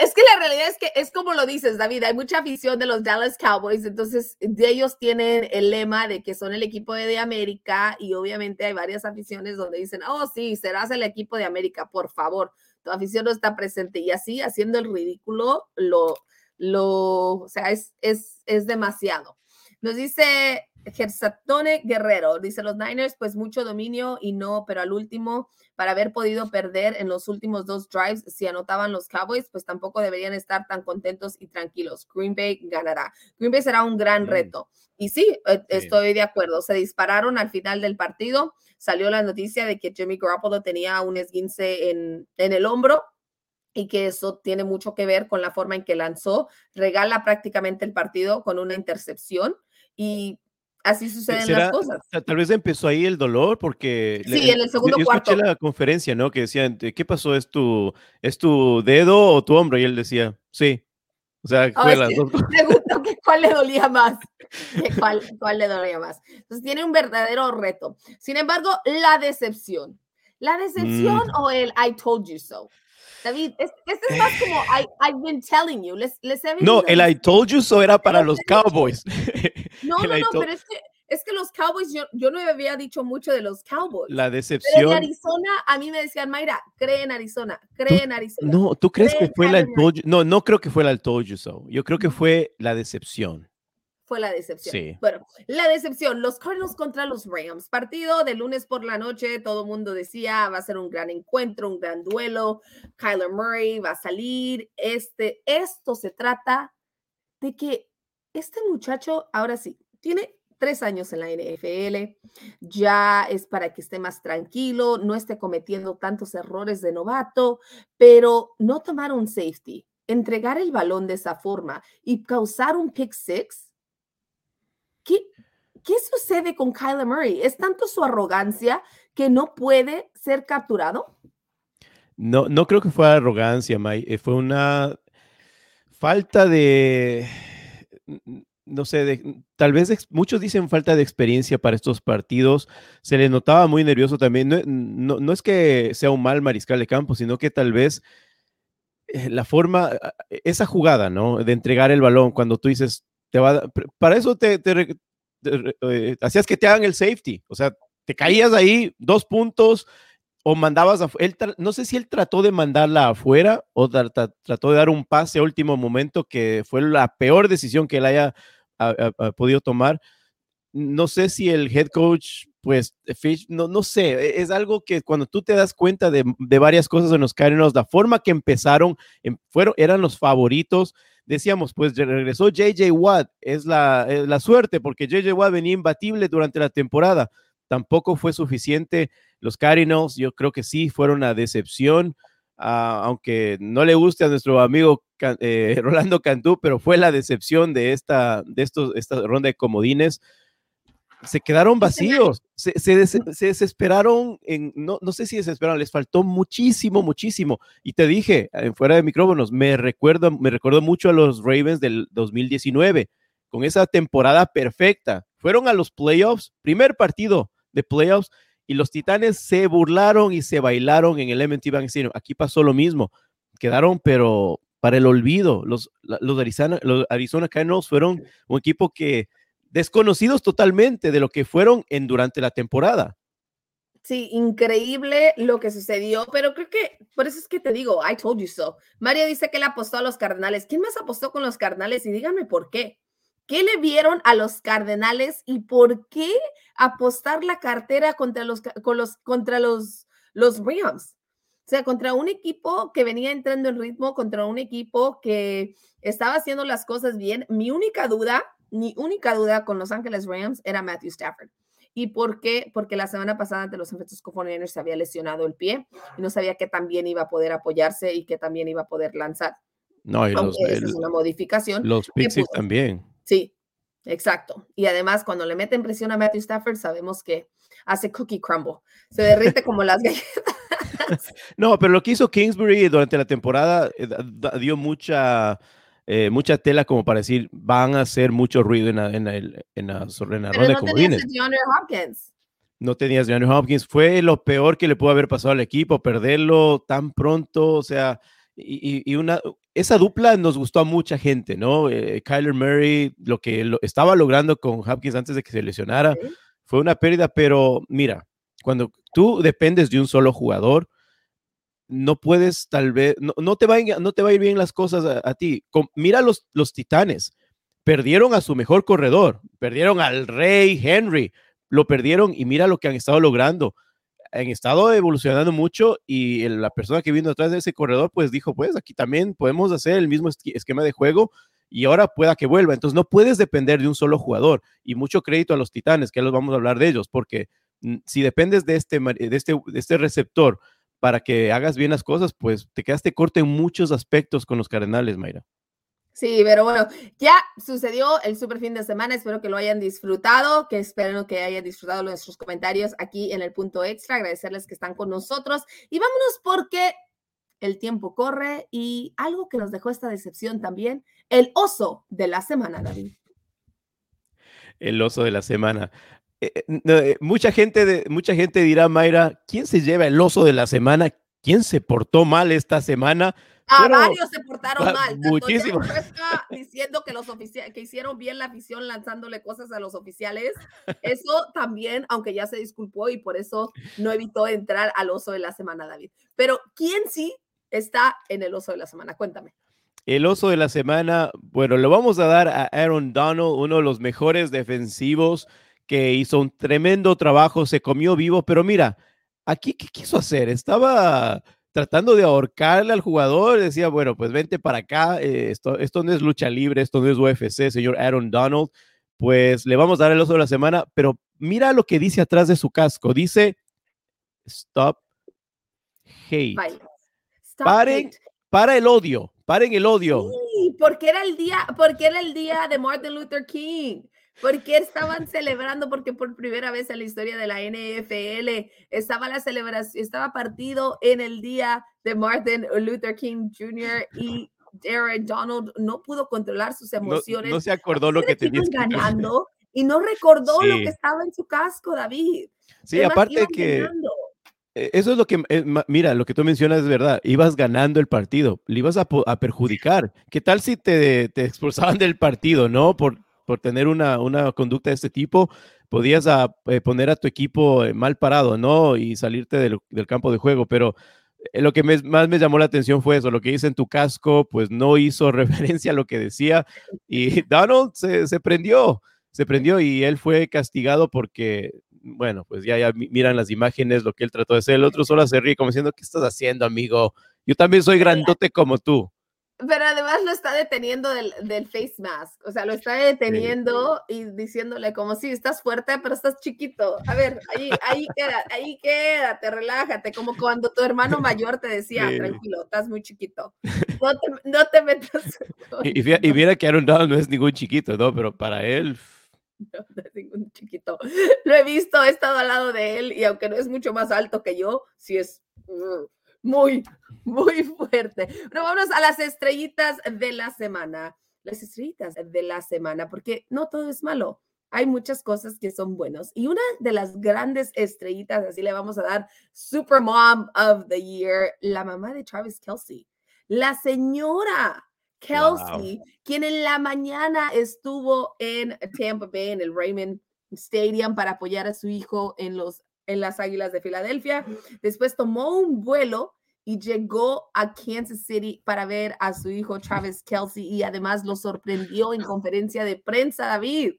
es que la realidad es que es como lo dices, David, hay mucha afición de los Dallas Cowboys, entonces de ellos tienen el lema de que son el equipo de, América y obviamente hay varias aficiones donde dicen, oh sí, serás el equipo de América, por favor, tu afición no está presente y así haciendo el ridículo, lo, lo, o sea, es, es, es demasiado. Nos dice Gersatone Guerrero, dice los Niners, pues mucho dominio y no, pero al último, para haber podido perder en los últimos dos drives, si anotaban los Cowboys, pues tampoco deberían estar tan contentos y tranquilos. Green Bay ganará. Green Bay será un gran mm. reto. Y sí, e, estoy de acuerdo. Se dispararon al final del partido. Salió la noticia de que Jimmy Garoppolo tenía un esguince en, en el hombro y que eso tiene mucho que ver con la forma en que lanzó. Regala prácticamente el partido con una intercepción y así suceden las cosas. Tal vez empezó ahí el dolor porque... Sí, en el segundo yo, cuarto. escuché la conferencia, ¿no? Que decían, ¿qué pasó? ¿Es tu, ¿Es tu dedo o tu hombro? Y él decía, sí. O sea, oh, las dos Pregunto que cuál le dolía más. ¿Cuál, ¿Cuál le dolía más? Entonces tiene un verdadero reto. Sin embargo, la decepción. ¿La decepción mm. o el I told you so? David, este, es más como I, I've been telling you. Les, les he no, el I told you so era para los Cowboys. No, no, no, pero es que, es que los Cowboys, yo, yo no había dicho mucho de los Cowboys. La decepción. Pero en Arizona, a mí me decían, Mayra, cree en Arizona, cree en Arizona. No, ¿tú crees que fue la I told you? No, no creo que fue la I told you so. Yo creo que fue la decepción fue la decepción. Bueno, la decepción, los Cardinals contra los Rams. Partido de lunes por la noche, todo el mundo decía, va a ser un gran encuentro, un gran duelo. Kyler Murray va a salir. Este, esto se trata de que este muchacho, ahora sí, tiene tres años en la NFL, ya es para que esté más tranquilo, no esté cometiendo tantos errores de novato, pero no tomar un safety, entregar el balón de esa forma y causar un pick six ¿qué, ¿qué sucede con Kyler Murray? ¿Es tanto su arrogancia que no puede ser capturado? No, no creo que fue arrogancia, May. Eh, fue una falta de, no sé, tal vez muchos dicen falta de experiencia para estos partidos. Se le notaba muy nervioso también. No, no, es que sea un mal mariscal de campo, sino que tal vez eh, la forma, esa jugada, ¿no? De entregar el balón cuando tú dices, para eso te, eh, hacías que te hagan el safety, o sea, te caías ahí dos puntos o mandabas, a, él, no sé si él trató de mandarla afuera o trató de dar un pase a último momento que fue la peor decisión que él haya podido tomar. No sé si el head coach, pues, Fish, no, no sé, e, es algo que cuando tú te das cuenta de, de varias cosas en los Cardinals, la forma que empezaron, em, fueron, eran los favoritos, decíamos, pues regresó JJ Watt, es la, la suerte, porque JJ Watt venía imbatible durante la temporada. Tampoco fue suficiente. Los Cardinals, yo creo que sí, fueron una decepción, ah, aunque no le guste a nuestro amigo eh, Rolando Cantú, pero fue la decepción de esta, de estos, esta ronda de comodines. Se quedaron vacíos, se, desesperaron, en, no, no sé si desesperaron, les faltó muchísimo, muchísimo. Y te dije, fuera de micrófonos, me recuerdo, me recuerdo mucho a los Ravens del 2019, con esa temporada perfecta. Fueron a los playoffs, primer partido de playoffs, y los Titanes se burlaron y se bailaron en el MT Bank Stadium. Aquí pasó lo mismo. Quedaron, pero para el olvido. Los, los, Arizona, los Arizona Cardinals fueron un equipo que desconocidos totalmente de lo que fueron en durante la temporada. Sí, increíble lo que sucedió, pero creo que por eso es que te digo, I told you so. María dice que le apostó a los Cardenales. ¿Quién más apostó con los Cardenales? Y díganme por qué. ¿Qué le vieron a los Cardenales y por qué apostar la cartera contra los, con los, contra los, los Rams? O sea, contra un equipo que venía entrando en ritmo, contra un equipo que estaba haciendo las cosas bien. Mi única duda mi única duda con Los Ángeles Rams era Matthew Stafford. ¿Y por qué? Porque la semana pasada ante los San Francisco 49 se había lesionado el pie y no sabía que también iba a poder apoyarse y que también iba a poder lanzar. No, y los, es una modificación. Los Pixies también. Sí, exacto. Y además, cuando le meten presión a Matthew Stafford, sabemos que hace cookie crumble. Se derrite como las galletas. no, pero lo que hizo Kingsbury durante la temporada eh, dio mucha eh, mucha tela como para decir, van a hacer mucho ruido en la, en en en la ronda no tenías Hopkins. No tenías a Hopkins. Fue lo peor que le pudo haber pasado al equipo, perderlo tan pronto, o sea, y, una, esa dupla nos gustó a mucha gente, ¿no? Eh, Kyler Murray, lo que lo, estaba logrando con Hopkins antes de que se lesionara, fue una pérdida, pero mira, cuando tú dependes de un solo jugador, no puedes tal vez, no, te, va a, no te va a ir bien las cosas a, ti. mira los, los titanes, perdieron a su mejor corredor, perdieron al rey Henry, lo perdieron y mira lo que han estado logrando. Han estado evolucionando mucho y la persona que vino detrás de ese corredor pues dijo, pues aquí también podemos hacer el mismo esquema de juego y ahora pueda que vuelva. Entonces no puedes depender de un solo jugador y mucho crédito a los titanes, que los vamos a hablar de ellos, porque mm, si dependes de este, de este, de este receptor, para que hagas bien las cosas, pues te quedaste corto en muchos aspectos con los Cardenales, Mayra. Sí, pero bueno, ya sucedió el super fin de semana. Espero que lo hayan disfrutado, que espero que hayan disfrutado nuestros comentarios aquí en el punto extra. Agradecerles que están con nosotros y vámonos porque el tiempo corre y algo que nos dejó esta decepción también, el oso de la semana, David. El oso de la semana. Eh, eh, eh, mucha, gente de, mucha gente dirá, Mayra, ¿quién se lleva el oso de la semana? ¿Quién se portó mal esta semana? A varios se portaron mal. Muchísimo. diciendo que los que hicieron bien la afición lanzándole cosas a los oficiales. Eso también, aunque ya se disculpó y por eso no evitó entrar al oso de la semana, David. Pero ¿quién sí está en el oso de la semana? Cuéntame. El oso de la semana, bueno, lo vamos a dar a Aaron Donald, uno de los mejores defensivos que hizo un tremendo trabajo, se comió vivo, pero mira, aquí, ¿qué quiso hacer? Estaba tratando de ahorcarle al jugador, decía, bueno, pues vente para acá, eh, esto, esto no es lucha libre, esto no es UFC, señor Aaron Donald, pues le vamos a dar el oso de la semana, pero mira lo que dice atrás de su casco, dice, stop hate. paren, para el odio, paren el odio. Sí, porque era el día, porque era el día de Martin Luther King. ¿Por qué estaban celebrando? Porque por primera vez en la historia de la NFL estaba la celebración, estaba partido en el día de Martin Luther King Jr. y Aaron Donald no pudo controlar sus emociones. No, se acordó lo que tenía ganando y no recordó lo que estaba en su casco, David. Sí, aparte que e, eso es lo que, mira, lo que tú mencionas es verdad. Ibas ganando el partido, le ibas a, perjudicar. ¿Qué tal si te, te expulsaban del partido, no? Por, por tener una, una conducta de este tipo, podías a, eh, poner a tu equipo eh, mal parado, ¿no? Y salirte del, del campo de juego, pero eh, lo que más me llamó la atención fue eso, lo que dice en tu casco, pues no hizo referencia a lo que decía y Donald se, se prendió, se prendió y él fue castigado porque, bueno, pues ya, ya miran las imágenes, lo que él trató de hacer, el otro solo se ríe como diciendo, ¿qué estás haciendo, amigo? Yo también soy grandote como tú. Pero además lo está deteniendo del, del, face mask, o sea, lo está deteniendo y diciéndole como si estás fuerte, pero estás chiquito. A ver, ahí, ahí queda, ahí quédate, relájate, como cuando tu hermano mayor te decía, tranquilo, estás muy chiquito, no te, no te metas. y, y, mira que Aaron Donald no es ningún chiquito, ¿no? Pero para él, No, no es ningún chiquito. Lo he visto, he estado al lado de él y aunque no es mucho más alto que yo, sí es uh, muy, muy fuerte. Pero vámonos a las estrellitas de la semana. Las estrellitas de la semana, porque no todo es malo. Hay muchas cosas que son buenos. Y una de las grandes estrellitas, así le vamos a dar Super Mom of the Year, la mamá de Travis Kelsey. La señora Kelsey, quien en la mañana estuvo en Tampa Bay, en el Raymond Stadium, para apoyar a su hijo en, los, en las Águilas de Filadelfia. Después tomó un vuelo y llegó a Kansas City para ver a su hijo Travis Kelsey y además lo sorprendió en conferencia de prensa, David.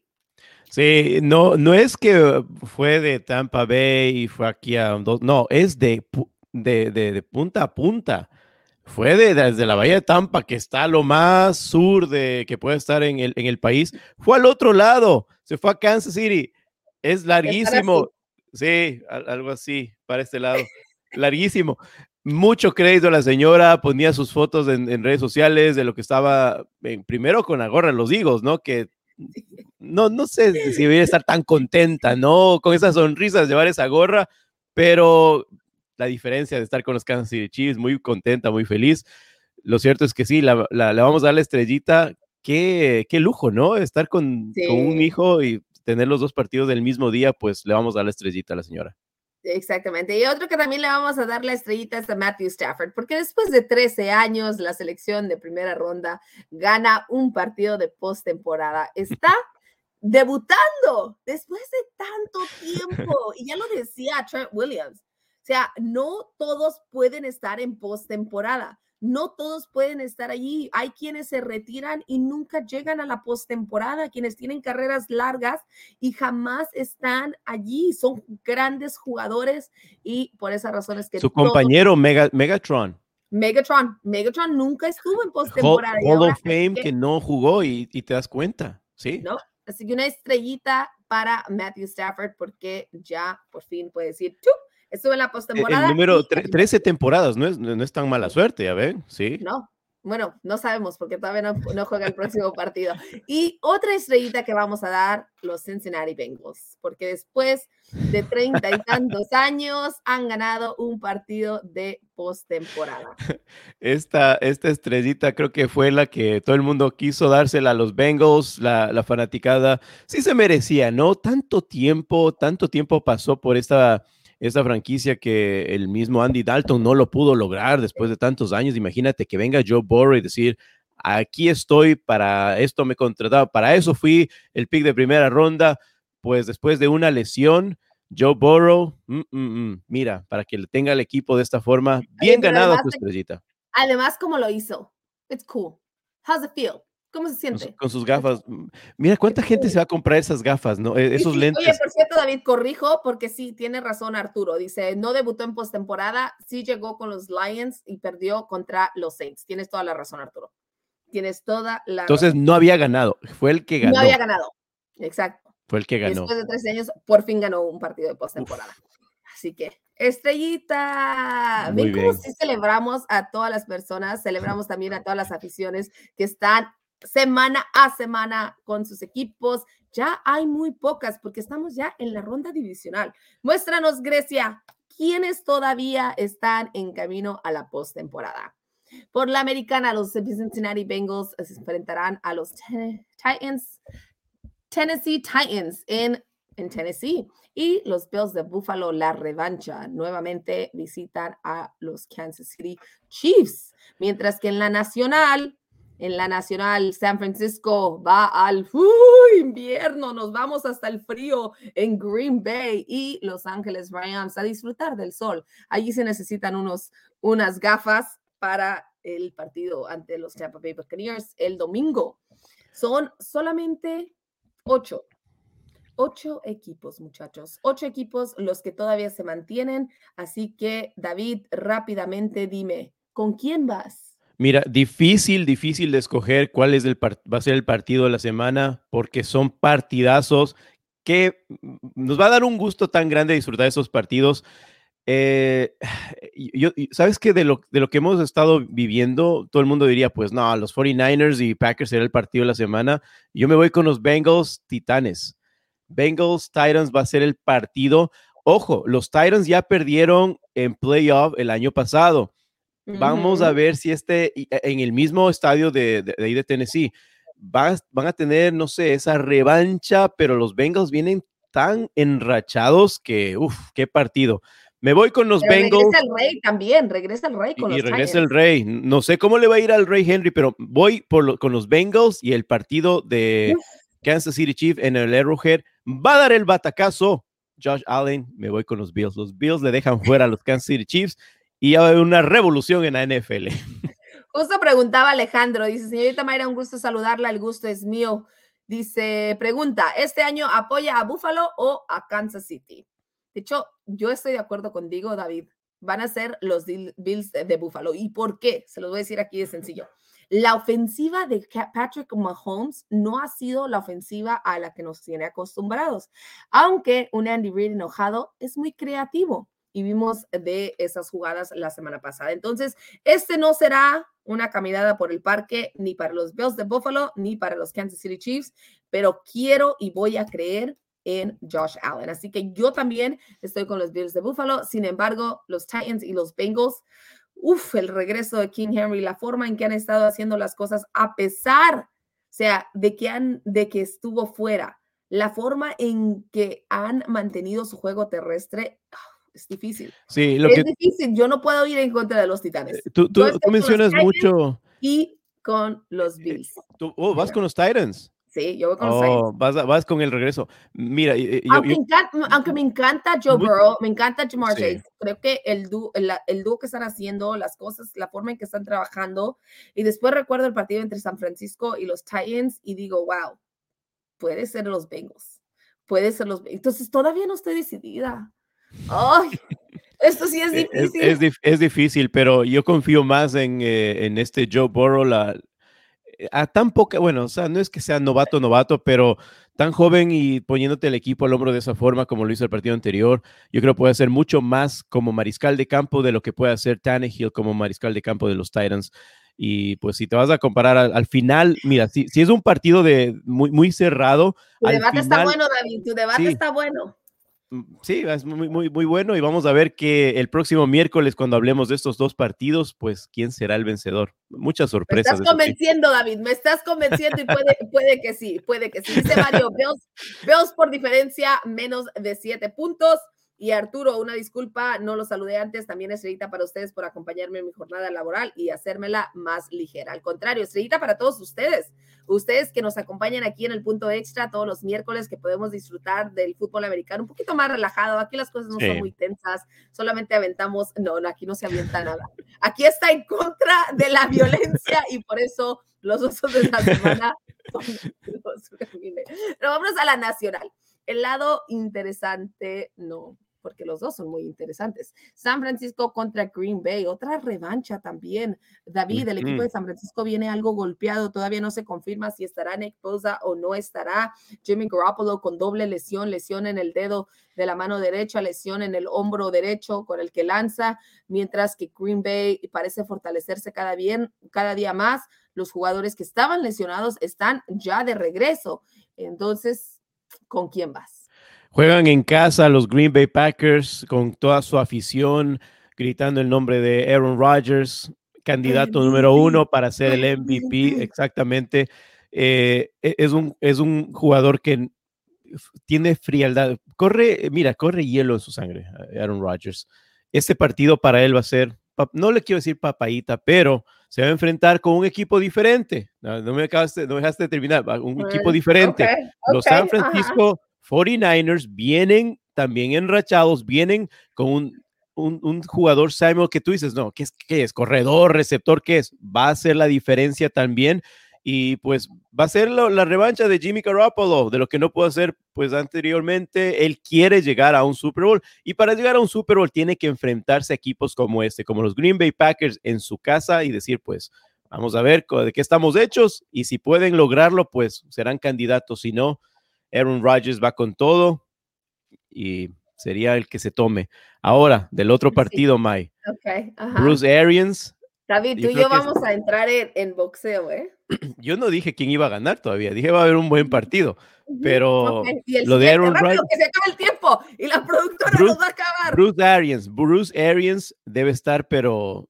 Sí, no, no es que fue de Tampa Bay y fue aquí a dos, no, es de, de, de punta a punta fue desde la Bahía de Tampa, que está lo más sur de que puede estar en el, en el país, fue al otro lado, se fue a Kansas City. Es larguísimo. Sí, algo así, para este lado. larguísimo. Mucho crédito a la señora, ponía sus fotos en, redes sociales de lo que estaba, primero con la gorra, los higos, ¿no? Que no, no sé si debería estar tan contenta, ¿no? Con esas sonrisas, llevar esa gorra, pero la diferencia de estar con los Kansas City Chiefs, muy contenta, muy feliz. Lo cierto es que sí, la, vamos a dar la estrellita. Qué, qué lujo, ¿no? Estar con, con, un hijo y tener los dos partidos del mismo día, pues le vamos a dar la estrellita a la señora. Exactamente. Y otro que también le vamos a dar la estrellita es a Matthew Stafford, porque después de 13 años, la selección de primera ronda gana un partido de postemporada. Está debutando después de tanto tiempo. Y ya lo decía Trent Williams. O sea, no todos pueden estar en postemporada. No todos pueden estar allí. Hay quienes se retiran y nunca llegan a la postemporada, quienes tienen carreras largas y jamás están allí. Son grandes jugadores y por esa razón es que. Su compañero Megatron. Megatron. Megatron nunca estuvo en postemporada. Hall, of Fame que, no jugó y, te das cuenta, ¿sí? No, así que una estrellita para Matthew Stafford porque ya por fin puede decir, ¡Chup! Estuve en la postemporada. El número 13 temporadas, no es, no es tan mala suerte, ya ven, sí. No, bueno, no sabemos porque todavía no, no, juega el próximo partido. Y otra estrellita que vamos a dar, los Cincinnati Bengals, porque después de treinta y tantos años han ganado un partido de postemporada. Esta, esta estrellita creo que fue la que todo el mundo quiso dársela a los Bengals, la, la fanaticada. Sí se merecía, ¿no? Tanto tiempo, tanto tiempo pasó por esta esa franquicia que el mismo Andy Dalton no lo pudo lograr después de tantos años. Imagínate que venga Joe Burrow y decir, aquí estoy, para esto me contrataba, para eso fui el pick de primera ronda, pues después de una lesión, Joe Burrow, mm, mm, mm, mira, para que le tenga el equipo de esta forma, bien ganado tu estrellita. Además, como lo hizo, it's cool. How's it feel? ¿Cómo se siente? Con, sus gafas. Mm, mira, ¿cuánta gente se va a comprar esas gafas, no? E, esos lentes. Oye, por cierto, David, corrijo, porque sí, tiene razón Arturo. Dice, no debutó en postemporada, sí llegó con los Lions y perdió contra los Saints. Tienes toda la razón, Arturo. Tienes toda la Entonces no había ganado, fue el que ganó. No había ganado, exacto. Fue el que ganó. Después de tres años, por fin ganó un partido de postemporada. Así que, estrellita. Ven cómo sí celebramos a todas las personas, celebramos también a todas las aficiones que están semana a semana con sus equipos. Ya hay muy pocas porque estamos ya en la ronda divisional. Muéstranos, Grecia, quiénes todavía están en camino a la postemporada. Por la americana, los Cincinnati Bengals se enfrentarán a los Titans, Tennessee Titans en, en Tennessee. Y los Bills de Buffalo, la revancha, nuevamente visitan a los Kansas City Chiefs. Mientras que en la nacional, en la Nacional San Francisco va al invierno, nos vamos hasta el frío en Green Bay y Los Ángeles Rams a disfrutar del sol. Allí se necesitan unos, unas gafas para el partido ante los Tampa Bay Buccaneers el domingo. Son solamente ocho, ocho equipos, muchachos, ocho equipos los que todavía se mantienen. Así que, David, rápidamente dime, ¿con quién vas? Mira, difícil, difícil de escoger cuál es el va a ser el partido de la semana, porque son partidazos que nos va a dar un gusto tan grande disfrutar esos partidos. Eh, yo, ¿Sabes que de lo, de lo que hemos estado viviendo, todo el mundo diría, pues no, los 49ers y Packers será el partido de la semana. Yo me voy con los Bengals Titanes. Bengals Titans va a ser el partido. Ojo, los Titans ya perdieron en playoff el año pasado. Vamos a ver si este, e, en el mismo estadio de, de, de Tennessee, van, van a tener, no sé, esa revancha, pero los Bengals vienen tan enrachados que, uff, qué partido. Me voy con los Bengals. Regresa el Rey también, regresa el Rey con y regresa el Rey. No sé cómo le va a ir al Rey Henry, pero voy por con los Bengals y el partido de Kansas City Chiefs en el Arrowhead va a dar el batacazo. Josh Allen, me voy con los Bills. Los Bills le dejan fuera a los Kansas City Chiefs y hay una revolución en la NFL. Justo preguntaba Alejandro, dice, señorita Mayra, un gusto saludarla, el gusto es mío. Dice, pregunta, ¿este año apoya a Buffalo o a Kansas City? De hecho, yo estoy de acuerdo contigo, David. Van a ser los Bills de Buffalo. ¿Y por qué? Se los voy a decir aquí de sencillo. La ofensiva de Patrick Mahomes no ha sido la ofensiva a la que nos tiene acostumbrados, aunque un Andy Reid enojado es muy creativo y vimos de esas jugadas la semana pasada. Entonces, este no será una caminada por el parque ni para los Bills de Buffalo ni para los Kansas City Chiefs, pero quiero y voy a creer en Josh Allen. Así que yo también estoy con los Bills de Buffalo. Sin embargo, los Titans y los Bengals, uff, el regreso de King Henry, la forma en que han estado haciendo las cosas a pesar, sea, de que han, de que estuvo fuera, la forma en que han mantenido su juego terrestre. Ah, es difícil. Sí, lo es que, difícil. Yo no puedo ir en contra de los Titanes. Eh, tú, tú, tú mencionas mucho. Y con los eh, Bills. Tú, oh, vas con los Titans. Sí, yo voy con oh, vas, vas, con el regreso. Mira, yo, aunque, yo, encanta, aunque, me encanta Joe muy, Burrow, me encanta Jamar sí. Chase, creo que el dúo, el, el dúo que están haciendo, las cosas, la forma en que están trabajando, y después recuerdo el partido entre San Francisco y los Titans y digo, wow, puede ser los Bengals, puede ser los Entonces todavía no estoy decidida. Ay, esto sí es difícil. Es, es, es, difícil, pero yo confío más en, eh, en este Joe Burrow, la, a tan poca, bueno, o sea, no es que sea novato, novato, pero tan joven y poniéndote el equipo al hombro de esa forma como lo hizo el partido anterior, yo creo que puede hacer mucho más como mariscal de campo de lo que puede hacer Tannehill como mariscal de campo de los Titans. Y pues si te vas a comparar al, al final, mira, si, si, es un partido de muy, muy cerrado. Tu debate final, está bueno, David, tu debate sí, está bueno. Sí, es muy, muy, muy bueno y vamos a ver que el próximo miércoles cuando hablemos de estos dos partidos, pues quién será el vencedor. Muchas sorpresas. Me estás convenciendo, David, me estás convenciendo y puede, puede que sí, puede que sí. Dice Mario, Bills, Bills por diferencia menos de siete puntos. Y Arturo, una disculpa, no lo saludé antes, también estrellita para ustedes por acompañarme en mi jornada laboral y hacérmela más ligera. Al contrario, estrellita para todos ustedes, ustedes que nos acompañan aquí en el punto extra todos los miércoles que podemos disfrutar del fútbol americano un poquito más relajado. Aquí las cosas no sí. son muy tensas, solamente aventamos, no, no, aquí no se avienta nada. Aquí está en contra de la violencia y por eso los osos de la semana son los Pero vámonos a la nacional. El lado interesante, no, porque los dos son muy interesantes. San Francisco contra Green Bay, otra revancha también. David, el equipo de San Francisco viene algo golpeado, todavía no se confirma si estará Nick Bosa o no estará. Jimmy Garoppolo con doble lesión, lesión en el dedo de la mano derecha, lesión en el hombro derecho con el que lanza, mientras que Green Bay parece fortalecerse cada, bien, cada día más. Los jugadores que estaban lesionados están ya de regreso. Entonces, ¿con quién vas? Juegan en casa los Green Bay Packers con toda su afición gritando el nombre de Aaron Rodgers, candidato MVP. número uno para ser el MVP, exactamente. Eh, es, un, es un jugador que tiene frialdad, corre, mira, corre hielo en su sangre, Aaron Rodgers. Este partido para él va a ser, no le quiero decir papayita, pero se va a enfrentar con un equipo diferente. No, no me, acabaste, no me dejaste de terminar, un equipo diferente. Okay, okay, los San Francisco. 49ers vienen también enrachados, vienen con un, un, jugador Samuel que tú dices, no, ¿qué es? ¿qué es? ¿Corredor, receptor? ¿Qué es? Va a ser la diferencia también. Y pues va a ser la revancha de Jimmy Garoppolo, de lo que no pudo hacer pues anteriormente. Él quiere llegar a un Super Bowl y para llegar a un Super Bowl tiene que enfrentarse a equipos como este, como los Green Bay Packers en su casa y decir pues vamos a ver de qué estamos hechos y si pueden lograrlo pues serán candidatos, si no Aaron Rodgers va con todo y sería el que se tome. Ahora, del otro partido, sí. Mai. Okay, Bruce Arians. David, tú y yo vamos es... a entrar en, en, boxeo, ¿eh? yo no dije quién iba a ganar todavía, dije va a haber un buen partido, pero lo de Aaron Rodgers. Que se acaba el tiempo y la productora nos va a acabar. Bruce Arians, Bruce Arians debe estar, pero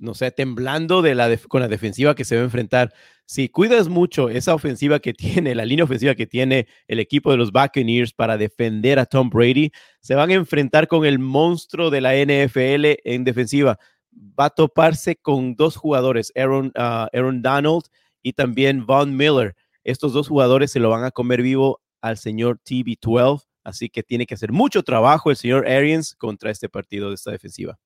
no sé, temblando de la con la defensiva que se va a enfrentar. Si cuidas mucho esa ofensiva que tiene, la línea ofensiva que tiene el equipo de los Buccaneers para defender a Tom Brady, se van a enfrentar con el monstruo de la NFL en defensiva. Va a toparse con dos jugadores, Aaron, ah, Aaron Donald y también Von Miller. Estos dos jugadores se lo van a comer vivo al señor TB12, así que tiene que hacer mucho trabajo el señor Arians contra este partido de esta defensiva.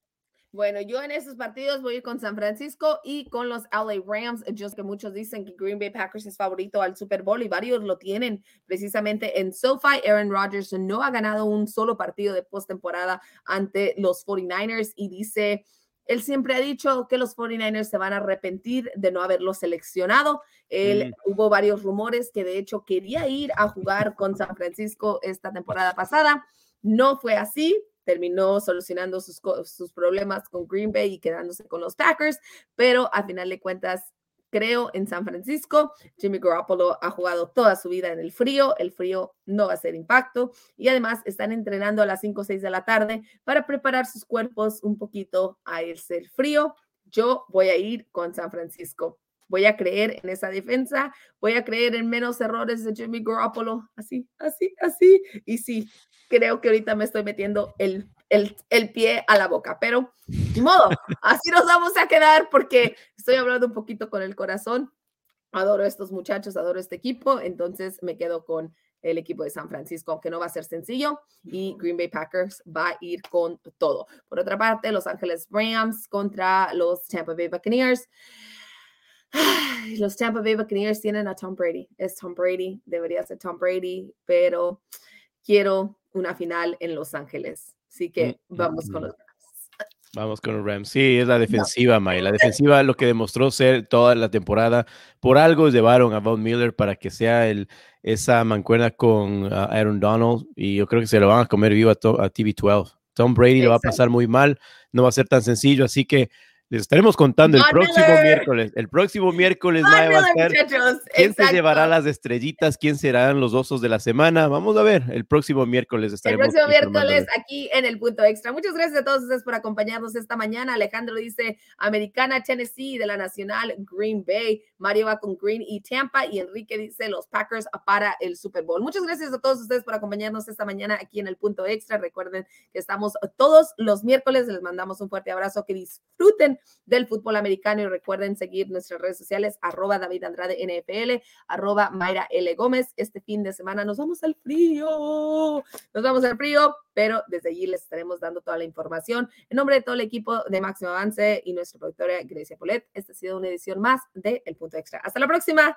Bueno, yo en esos partidos voy a ir con San Francisco y con los LA Rams. Yo sé que muchos dicen que Green Bay Packers es favorito al Super Bowl y varios lo tienen precisamente en SoFi. Aaron Rodgers no ha ganado un solo partido de postemporada ante los 49ers y dice, él siempre ha dicho que los 49ers se van a arrepentir de no haberlo seleccionado. Él mm. hubo varios rumores que de hecho quería ir a jugar con San Francisco esta temporada pasada. No fue así, terminó solucionando sus, problemas con Green Bay y quedándose con los Packers, pero al final de cuentas creo en San Francisco. Jimmy Garoppolo ha jugado toda su vida en el frío, el frío no va a ser impacto y además están entrenando a las 5 o 6 de la tarde para preparar sus cuerpos un poquito a el frío. Yo voy a ir con San Francisco. Voy a creer en esa defensa, voy a creer en menos errores de Jimmy Garoppolo, así, así, así. Y sí, creo que ahorita me estoy metiendo el, el, el pie a la boca, pero de modo, así nos vamos a quedar porque estoy hablando un poquito con el corazón. Adoro estos muchachos, adoro este equipo, entonces me quedo con el equipo de San Francisco, aunque no va a ser sencillo, y Green Bay Packers va a ir con todo. Por otra parte, Los Ángeles Rams contra los Tampa Bay Buccaneers. Los Tampa Bay Buccaneers tienen a Tom Brady. Es Tom Brady, debería ser Tom Brady, pero quiero una final en Los Ángeles. Así que mm, vamos con los Rams. Vamos con los Rams. Sí, es la defensiva, May. La defensiva lo que demostró ser toda la temporada. Por algo llevaron a Von Miller para que sea el, esa mancuerna con ah, Aaron Donald. Y yo creo que se lo van a comer vivo a, a TV12. Tom Brady lo va a pasar muy mal. No va a ser tan sencillo. Así que les estaremos contando el próximo miércoles. El próximo miércoles va a estar quién se llevará las estrellitas, quién serán los osos de la semana. Vamos a ver, el próximo miércoles estaremos. El próximo miércoles aquí en el punto extra. Muchas gracias a todos ustedes por acompañarnos esta mañana. Alejandro dice Americana, Tennessee, de la Nacional, Green Bay. Mario va con Green y Tampa. Y Enrique dice los Packers para el Super Bowl. Muchas gracias a todos ustedes por acompañarnos esta mañana aquí en el punto extra. Recuerden que estamos todos los miércoles. Les mandamos un fuerte abrazo. Que disfruten del fútbol americano y recuerden seguir nuestras redes sociales, arroba David Andrade NFL, arroba Mayra L. Gómez. Este fin de semana nos vamos al frío, nos vamos al frío, pero desde allí les estaremos dando toda la información. En nombre de todo el equipo de Máximo Avance y nuestra productora Grecia Polet, esta ha sido una edición más de El Punto Extra. Hasta la próxima.